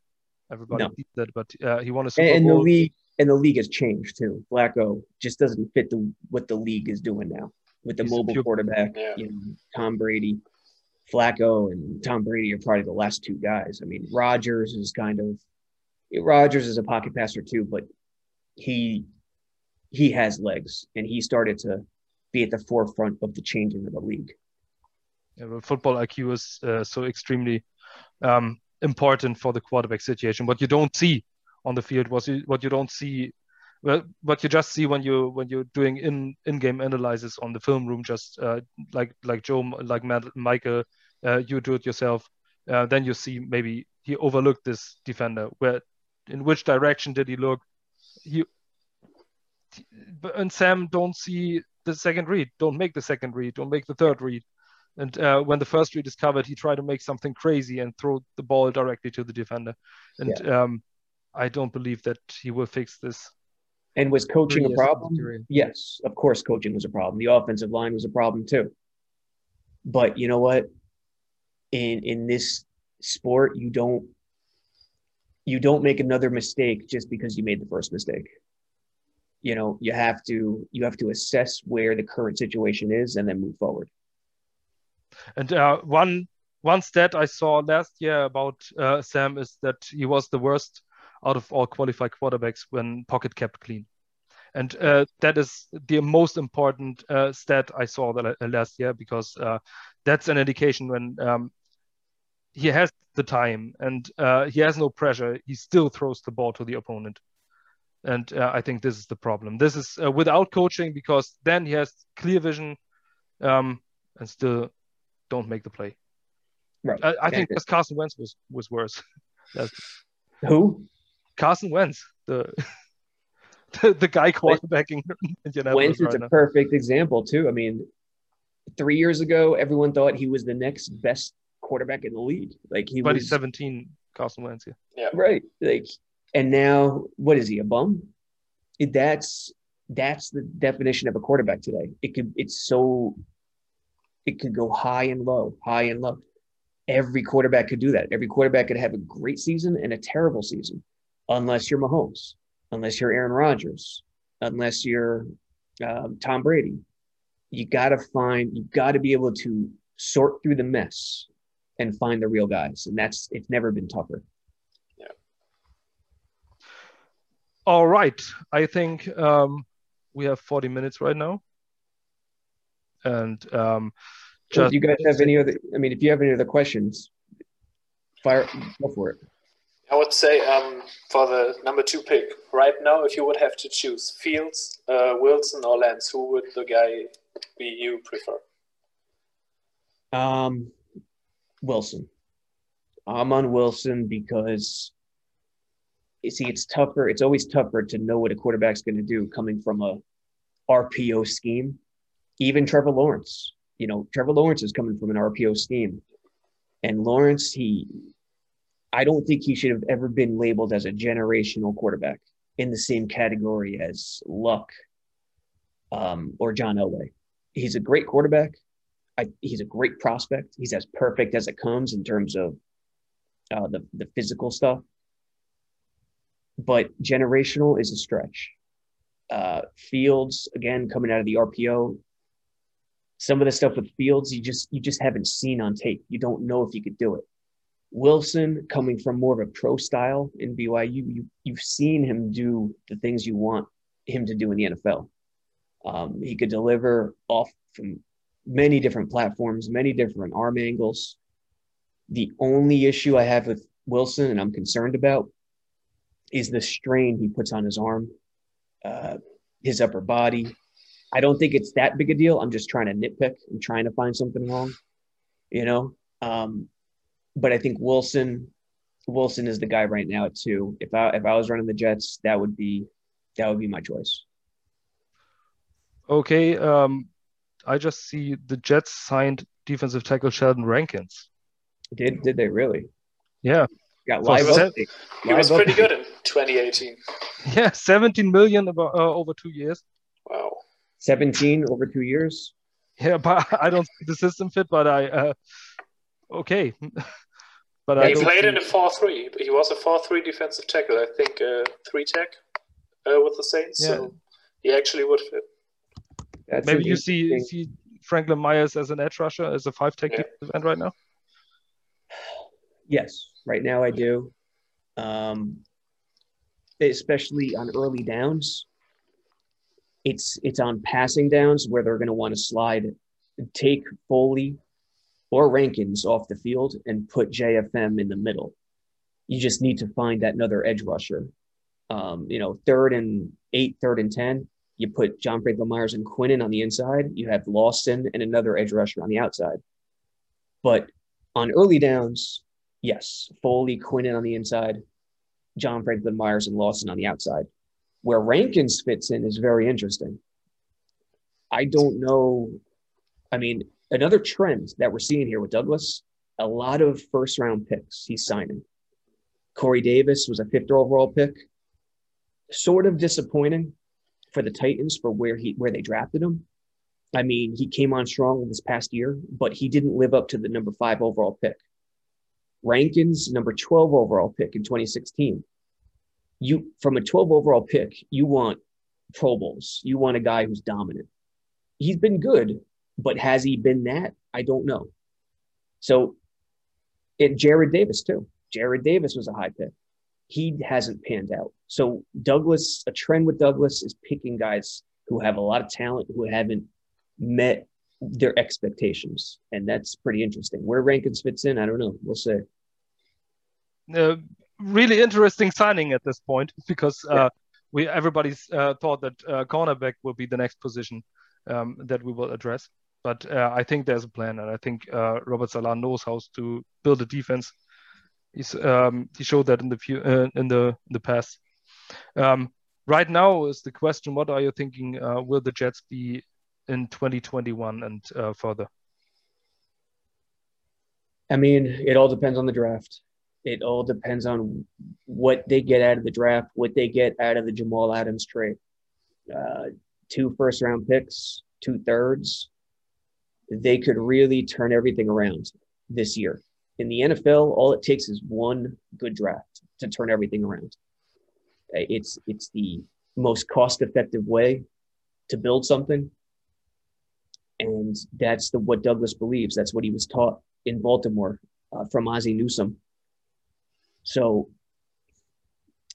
Everybody no. that, but uh, he won a Super and, Bowl. the league and the league has changed too. Flacco just doesn't fit the what the league is doing now with the he's mobile pure, quarterback. Yeah. You know, Tom Brady, Flacco, and Tom Brady are probably the last two guys. I mean, Rodgers is kind of Rodgers is a pocket passer too, but he he has legs, and he started to be at the forefront of the changing of the league. Yeah, well, football IQ is uh, so extremely um, important for the quarterback situation. What you don't see on the field was you, what you don't see well what you just see when you when you're doing in in-game analysis on the film room just uh, like like joe like Matt, michael uh, you do it yourself uh, then you see maybe he overlooked this defender where in which direction did he look he and sam don't see the second read don't make the second read don't make the third read and uh, when the first read is covered he tried to make something crazy and throw the ball directly to the defender and yeah. um, i don't believe that he will fix this and was coaching a problem? Yes, of course, coaching was a problem. The offensive line was a problem too. But you know what? In in this sport, you don't you don't make another mistake just because you made the first mistake. You know, you have to you have to assess where the current situation is and then move forward. And uh, one one stat I saw last year about uh, Sam is that he was the worst out of all qualified quarterbacks when pocket kept clean. And uh, that is the most important uh, stat I saw the, uh, last year because uh, that's an indication when um, he has the time and he has no pressure, he still throws the ball to the opponent. And uh, I think this is the problem. This is without coaching because then he has clear vision um, and still don't make the play. Right. I, I think because Carson Wentz was was worse. Who? Carson Wentz, the the, the guy quarterbacking Wentz is right a perfect example too. I mean, three years ago, everyone thought he was the next best quarterback in the league. Like he but was he's 17, Carson Wentz. Yeah. yeah. Right. Like, and now what is he? A bum? That's that's the definition of a quarterback today. It could. It's so. It could go high and low, high and low. Every quarterback could do that. Every quarterback could have a great season and a terrible season unless you're Mahomes, unless you're Aaron Rodgers, unless you're um, Tom Brady. You got to find, you got to be able to sort through the mess and find the real guys. And that's, it's never been tougher. Yeah. All right. I think um, we have 40 minutes right now. And um, just, do you guys have any other, I mean, if you have any other questions, fire, go for it. I would say um, for the number two pick right now, if you would have to choose Fields, uh, Wilson, or Lance, who would the guy be you prefer? Um, Wilson. I'm on Wilson because you see, it's tougher. It's always tougher to know what a quarterback's going to do coming from a RPO scheme. Even Trevor Lawrence, you know, Trevor Lawrence is coming from an RPO scheme, and Lawrence he I don't think he should have ever been labeled as a generational quarterback in the same category as Luck um, or John Elway. He's a great quarterback. I, he's a great prospect. He's as perfect as it comes in terms of uh, the the physical stuff. But generational is a stretch. Uh, Fields again coming out of the RPO. Some of the stuff with Fields, you just you just haven't seen on tape. You don't know if you could do it. Wilson coming from more of a pro style in BYU, you, you've seen him do the things you want him to do in the NFL. Um, he could deliver off from many different platforms, many different arm angles. The only issue I have with Wilson and I'm concerned about is the strain he puts on his arm uh, his upper body. I don't think it's that big a deal. I'm just trying to nitpick. I'm trying to find something wrong, you know. Um, but I think Wilson, Wilson is the guy right now too. If I if I was running the Jets, that would be that would be my choice. Okay, um, I just see the Jets signed defensive tackle Sheldon Rankins. Did did they really? Yeah. Got live So update. He was pretty good in 2018. Yeah, 17 million about, uh, over two years. Wow. 17 over two years. Yeah, but I don't see the system fit, but I uh, okay. but I He played see- in a 4-3. He was a 4-3 defensive tackle. I think uh, three tech uh, with the Saints. Yeah. So he actually would fit. That's maybe you see see Franklin Myers as an edge rusher as a five tech Yeah. defensive end right now. Yes, right now I do. Um, especially on early downs. It's it's on passing downs where they're going to want to slide, take Foley or Rankins off the field and put JFM in the middle. You just need to find that another edge rusher. Um, you know, third and eight, third and ten. You put John Franklin Myers and Quinnen on the inside. You have Lawson and another edge rusher on the outside. But on early downs, Yes, Foley, Quinnen on the inside, John Franklin Myers and Lawson on the outside. Where Rankins fits in is very interesting. I don't know. I mean, another trend that we're seeing here with Douglas, a lot of first round picks he's signing. Corey Davis was a fifth overall pick. Sort of disappointing for the Titans for where he where they drafted him. I mean, he came on strong this past year, but he didn't live up to the number five overall pick. Rankins, number 12 overall pick in 2016. You from a 12 overall pick, you want Pro Bowls. You want a guy who's dominant. He's been good, but has he been that? I don't know. So, and Jarrad Davis too. Jarrad Davis was a high pick. He hasn't panned out. So Douglas, a trend with Douglas is picking guys who have a lot of talent who haven't met their expectations, and that's pretty interesting. Where Rankins fits in, I don't know. We'll see. Uh, really interesting signing at this point because uh, we everybody's uh, thought that uh, cornerback will be the next position um, that we will address. But uh, I think there's a plan, and I think uh, Robert Saleh knows how to build a defense. He's um, he showed that in the few, uh, in the in the past. Um, right now is the question: What are you thinking? Uh, will the Jets be in 2021 and uh, further? I mean, it all depends on the draft. It all depends on what they get out of the draft, what they get out of the Jamal Adams trade. Uh, two first round picks, two thirds. They could really turn everything around this year. In the NFL, all it takes is one good draft to turn everything around. Uh, It's it's the most cost effective way to build something. And that's the what Douglas believes. That's what he was taught in Baltimore uh, from Ozzie Newsome. So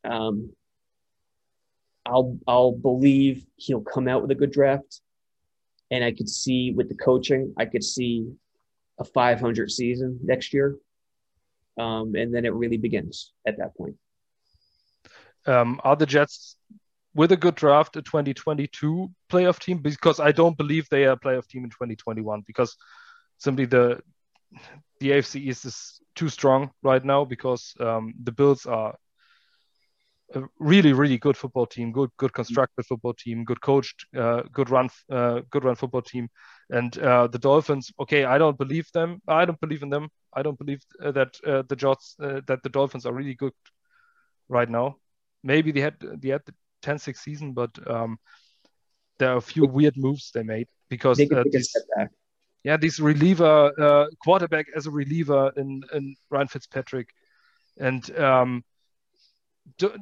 um, I'll I'll believe he'll come out with a good draft, and I could see with the coaching, I could see a 500 season next year, um, and then it really begins at that point. um, are the Jets with a good draft a 2022 playoff team? Because I don't believe they are a playoff team in 2021 because simply the the AFC East is too strong right now because um, the Bills are a really really good football team, good good constructed football team, good coached, uh, good run uh, good run football team, and uh, the Dolphins. Okay, I don't believe them. I don't believe in them. I don't believe uh, that uh, the Jets uh, that the Dolphins are really good right now maybe they had they had the 10-6 season, but um, there are a few weird moves they made because They uh, these, yeah, this reliever uh, quarterback as a reliever in in Ryan Fitzpatrick, and um, do,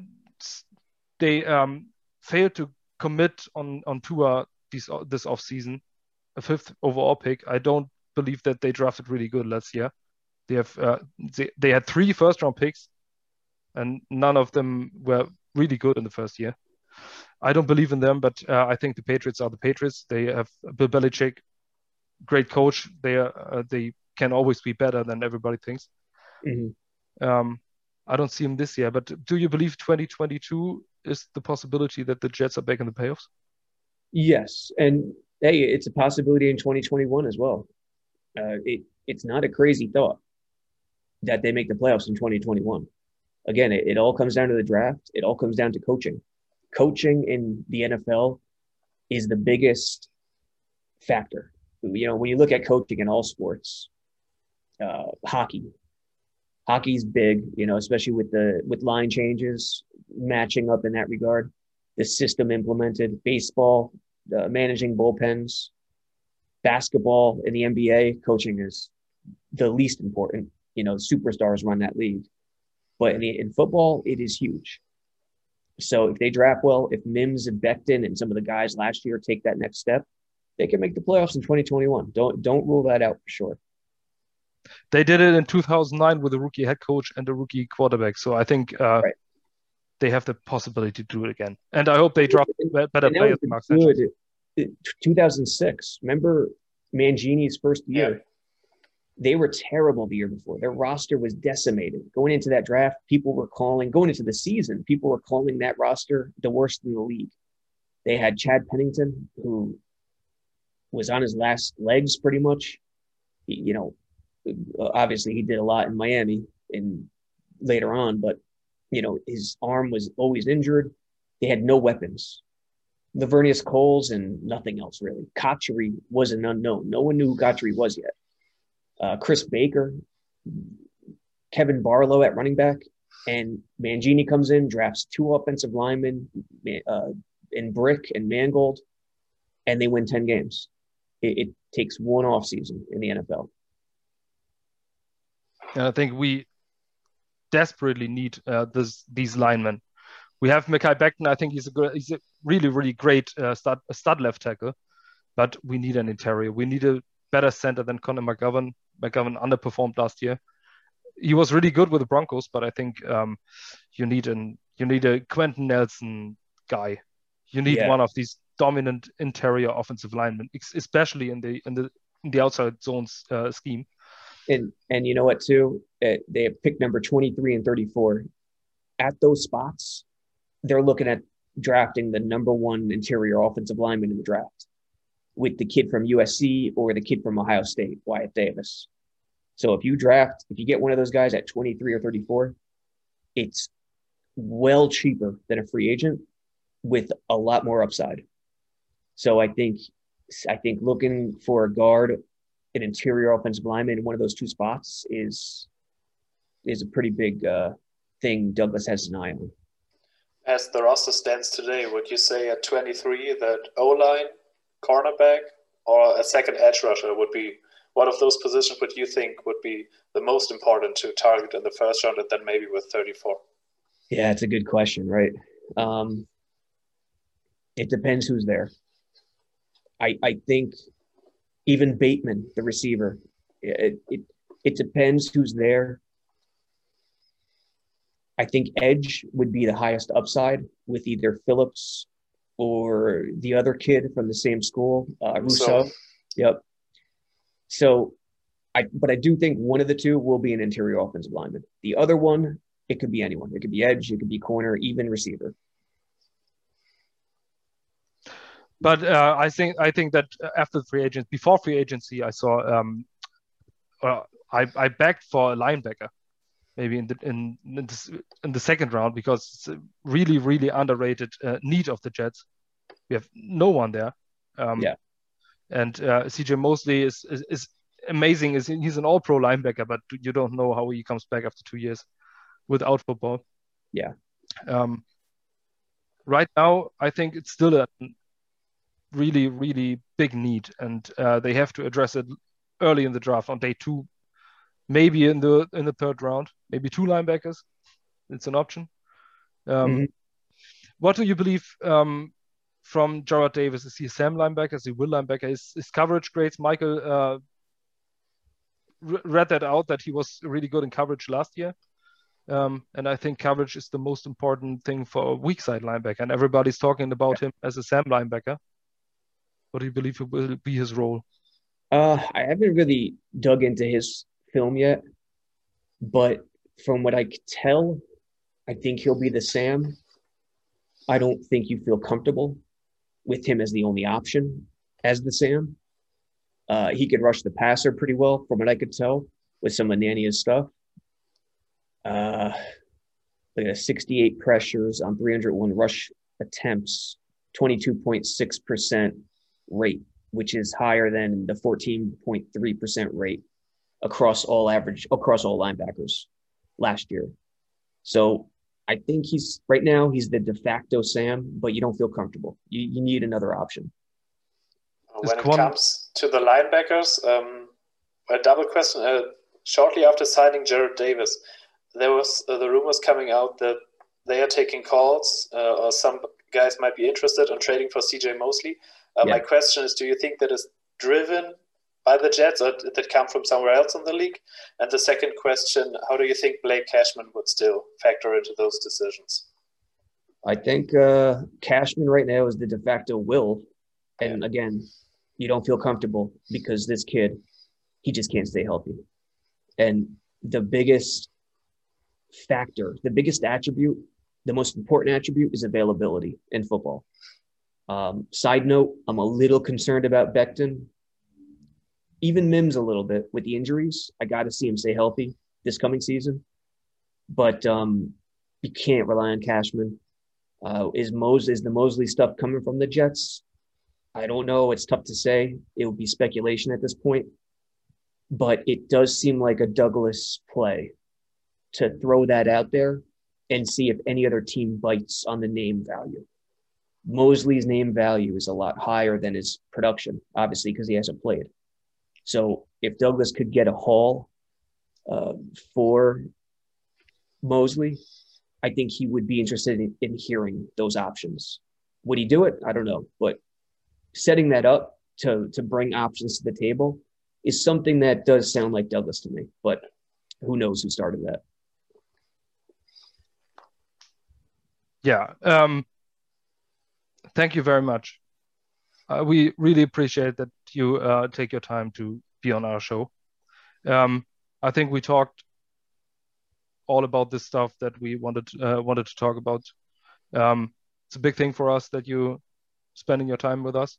they um, failed to commit on on Tua this this off season, a fifth overall pick. I don't believe that they drafted really good last year. They have uh, they, they had three first round picks, and none of them were really good in the first year. I don't believe in them, but uh, I think the Patriots are the Patriots. They have Bill Belichick, great coach. They are uh, they can always be better than everybody thinks. Mhm. Um, I don't see him this year, but do you believe 2022 is the possibility that the Jets are back in the playoffs? Yes, and hey, it's a possibility in 2021 as well. Uh, it, it's not a crazy thought that they make the playoffs in 2021. Again, it, it all comes down to the draft. It all comes down to coaching. Coaching in the NFL is the biggest factor. You know, when you look at coaching in all sports, uh, hockey, hockey's big. You know, especially with the with line changes, matching up in that regard. The system implemented, baseball, uh, managing bullpens, basketball in the NBA, coaching is the least important. You know, superstars run that league, but in, the, in football, it is huge. So if they draft well, if Mims and Becton and some of the guys last year take that next step, they can make the playoffs in 2021. Don't don't rule that out for sure. They did it in 2009 with a rookie head coach and a rookie quarterback. So I think uh, right. they have the possibility to do it again. And I hope they drop better players. Good. 2006. Remember Mangini's first year? Yeah. They were terrible the year before. Their roster was decimated. Going into that draft, people were calling, going into the season, people were calling that roster the worst in the league. They had Chad Pennington, who was on his last legs pretty much. He, you know, obviously he did a lot in Miami and later on, but you know, his arm was always injured. They had no weapons. Laveranues Coles and nothing else really. Cotchery was an unknown. No one knew who Cotchery was yet. Uh, Chris Baker, Kevan Barlow at running back, and Mangini comes in, drafts two offensive linemen uh, in Brick and Mangold, and they win 10 games. It, it takes one off season in the NFL. And I think we desperately need uh, this, these linemen. We have Mekhi Becton. I think he's a good, he's a really, really great uh, stud, stud left tackle, but we need an interior. We need a better center than Connor McGovern. McGovern underperformed last year. He was really good with the Broncos, but I think um, you need an you need a Quenton Nelson guy. You need yeah. one of these dominant interior offensive linemen, especially in the in the in the outside zones uh, scheme. And and you know what too? Uh, they have picked number twenty three and thirty four. At those spots, they're looking at drafting the number one interior offensive lineman in the draft with the kid from USC or the kid from Ohio State, Wyatt Davis. So if you draft, if you get one of those guys at 23 or 34, it's well cheaper than a free agent with a lot more upside. So I think I think looking for a guard, an interior offensive lineman in one of those two spots is is a pretty big uh, thing Douglas has an eye on as the roster stands today, would you say at 23 that O line, cornerback, or a second edge rusher would be one of those positions would you think would be the most important to target in the first round and then maybe with 34? Yeah, it's a good question, right? Um, it depends who's there. I, I think even Bateman, the receiver, it, it, it depends who's there. I think edge would be the highest upside with either Phillips or the other kid from the same school, uh, Rousseau. So, yep. So, I but I do think one of the two will be an interior offensive lineman. The other one, it could be anyone. It could be edge, it could be corner, even receiver. But uh, I think I think that after free agents, before free agency, I saw um, uh, I I begged for a linebacker maybe in the in in, this, in the second round because it's a really really underrated uh, need of the Jets. We have no one there. Um, yeah. And uh, CJ Mosley is, is, is amazing. Is he's an All Pro linebacker, but you don't know how he comes back after two years without football. Yeah. Um, right now, I think it's still a really really big need, and uh, they have to address it early in the draft on day two maybe in the in the third round, maybe two linebackers. It's an option. Um, mm-hmm. What do you believe um, from Jarrad Davis? Is he a Sam linebacker? Is he will linebacker? Is his coverage great? Michael uh, read that out that he was really good in coverage last year. Um, and I think coverage is the most important thing for a weak side linebacker. And everybody's talking about him as a Sam linebacker. What do you believe will be his role? Uh, I haven't really dug into his film yet, but from what I could tell, I think he'll be the Sam. I don't think you feel comfortable with him as the only option as the Sam. Uh, he could rush the passer pretty well, from what I could tell, with some of Nania's stuff. Uh, look at 68 pressures on 301 rush attempts, 22.6% rate, which is higher than the 14.3% rate across all average across all linebackers last year. So I think he's right now he's the de facto Sam, but you don't feel comfortable. You, you need another option. When it comes to the linebackers, um, a double question. Uh, shortly after signing Jarrad Davis, there was uh, the rumors coming out that they are taking calls, uh, or some guys might be interested in trading for CJ Mosley. Uh, yeah. My question is, do you think that is driven by the Jets, or did it come from somewhere else in the league? And the second question, how do you think Blake Cashman would still factor into those decisions? I think uh, Cashman right now is the de facto will. And yeah. again, you don't feel comfortable because this kid, he just can't stay healthy. And the biggest factor, the biggest attribute, the most important attribute is availability in football. Um, side note, I'm a little concerned about Becton even Mims a little bit with the injuries. I got to see him stay healthy this coming season. But um, you can't rely on Cashman. Uh, is Mos is the Mosley stuff coming from the Jets? I don't know. It's tough to say. It would be speculation at this point. But it does seem like a Douglas play to throw that out there and see if any other team bites on the name value. Mosley's name value is a lot higher than his production, obviously, because he hasn't played. So if Douglas could get a haul uh, for Mosley, I think he would be interested in, in hearing those options. Would he do it? I don't know, but setting that up to to bring options to the table is something that does sound like Douglas to me. But who knows who started that? Yeah. Um, thank you very much uh, we really appreciate that you uh, take your time to be on our show. Um, I think we talked all about this stuff that we wanted uh, wanted to talk about. Um, it's a big thing for us that you spending your time with us.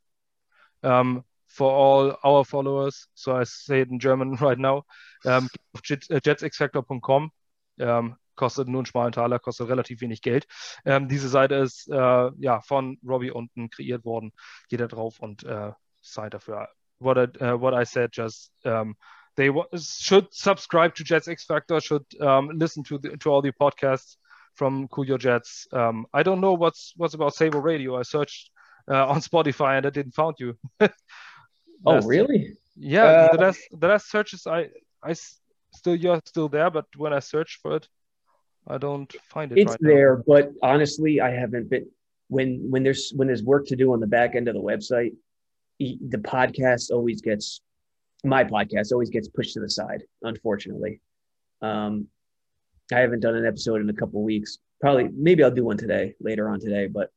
Um, for all our followers, so I say it in German right now, um, jetsxfactor.com. Um, kostet nur einen schmalen Taler, kostet relativ wenig Geld. Ähm, diese Seite ist äh, ja von Robby unten kreiert worden. Geht da drauf und äh, seid dafür. What I, uh, what I said just um, they should subscribe to Jets X Factor, should um, listen to the, to all the podcasts from Cool Your Jets. Um, I don't know what's what's about Sabo Radio. I searched uh, on Spotify and I didn't found you. oh really? Yeah, uh, the last the last searches I I still you're still there, but when I searched for it, I don't find it. It's right there, now. but honestly, I haven't been when when there's when there's work to do on the back end of the website. The podcast always gets my podcast always gets pushed to the side. Unfortunately, um, I haven't done an episode in a couple weeks. Probably maybe I'll do one today later on today, but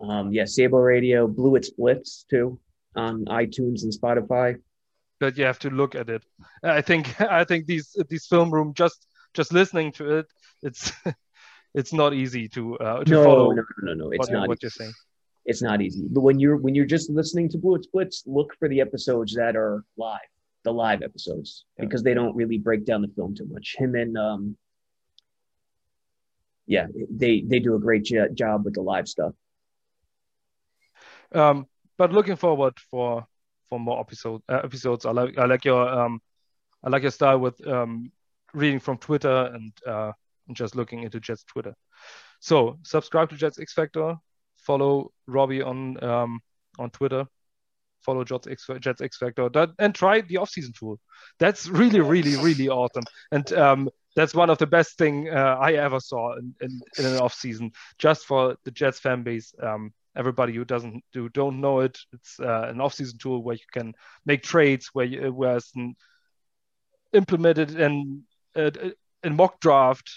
um, yeah, Sabo Radio, Blew It Splits too on iTunes and Spotify. But you have to look at it. I think I think these these film room just just listening to it, it's it's not easy to uh, to no, follow. No, no, no, no, it's not. What you're saying. It's not easy. But when you're when you're just listening to Blew It Splits, look for the episodes that are live, the live episodes, yeah. because they don't really break down the film too much. Him and um, yeah, they they do a great job with the live stuff. Um, but looking forward for for more episode uh, episodes. I like I like your um, I like your style with um, reading from Twitter and, uh, and just looking into Jets Twitter. So subscribe to Jets X Factor, follow Robby on um, on Twitter, follow Jets X, Jets X Factor, that, and try the off-season tool. That's really, really, really awesome. And um, that's one of the best thing uh, I ever saw in, in, in, an off-season, just for the Jets fan base. Um, everybody who doesn't do don't know it, it's uh, an off-season tool where you can make trades, where you, where it's implemented and a, a mock draft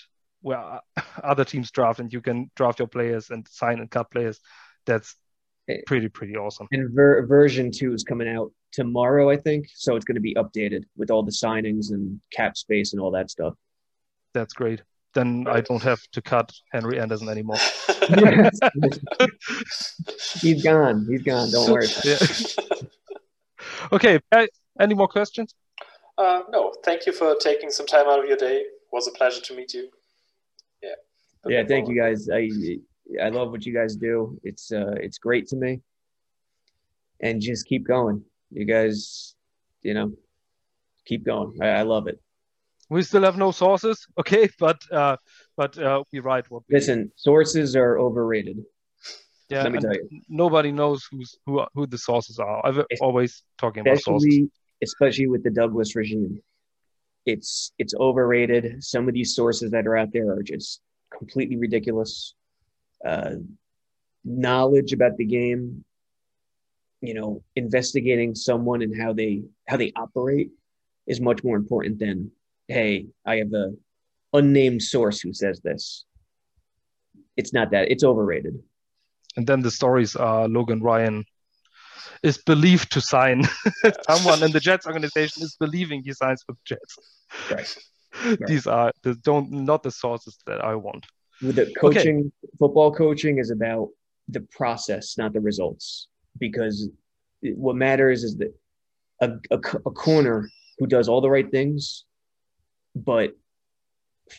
where other teams draft and you can draft your players and sign and cut players. That's eh, pretty pretty awesome. And ver- version two is coming out tomorrow, I think. So it's going to be updated with all the signings and cap space and all that stuff. That's great. then I don't have to cut Henry Anderson anymore. He's gone. He's gone. Don't worry. Yeah. okay. Any more questions? Uh, no. Thank you for taking some time out of your day. It was a pleasure to meet you. Yeah. Yeah. Thank you guys. I I love what you guys do. It's uh it's great to me. And just keep going. You guys, you know, keep going. I, I love it. We still have no sources, okay, but uh, but uh, we write what. We Listen, sources are overrated. Yeah, Let me tell you. nobody knows who's who who the sources are. I've it's, always talking about sources, especially with the Douglas regime. It's it's overrated. Some of these sources that are out there are just completely ridiculous. Uh, knowledge about the game, you know, investigating someone and how they how they operate is much more important than hey, I have a unnamed source who says this. It's not that. It's overrated. And then the stories are Logan Ryan is believed to sign. Someone in the Jets organization is believing he signs with Jets. Right. Right. These are the don't not the sources that I want. With the coaching, okay. football coaching is about the process, not the results. Because what matters is that a, a, a corner who does all the right things but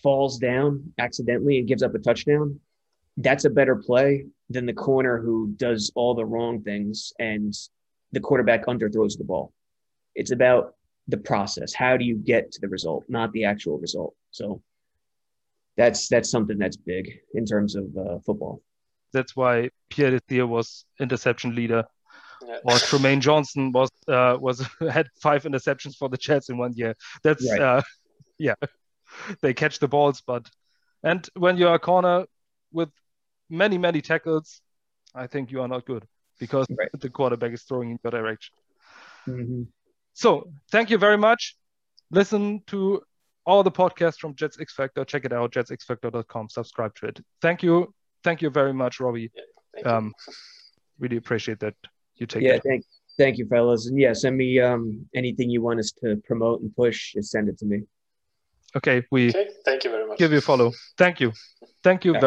falls down accidentally and gives up a touchdown, that's a better play than the corner who does all the wrong things and the quarterback underthrows the ball. It's about the process. How do you get to the result, not the actual result? So that's that's something that's big in terms of uh, football. That's why Pierre Desir was interception leader, yeah. or Trumaine Johnson was uh, was had five interceptions for the Jets in one year. That's right. uh, yeah, they catch the balls, but and when you're a corner with many many tackles, I think you are not good because right. the quarterback is throwing in your direction. Mm-hmm. So thank you very much. Listen to all the podcasts from Jets X Factor. Check it out, jetsxfactor.com. Subscribe to it. Thank you. Thank you very much, Robby. Yeah, um, really appreciate that you take yeah, it. thank, thank you, fellas. And yeah, send me um, anything you want us to promote and push. Just send it to me. Okay, we okay, thank you very much. Give you a follow. Thank you. Thank you yeah. very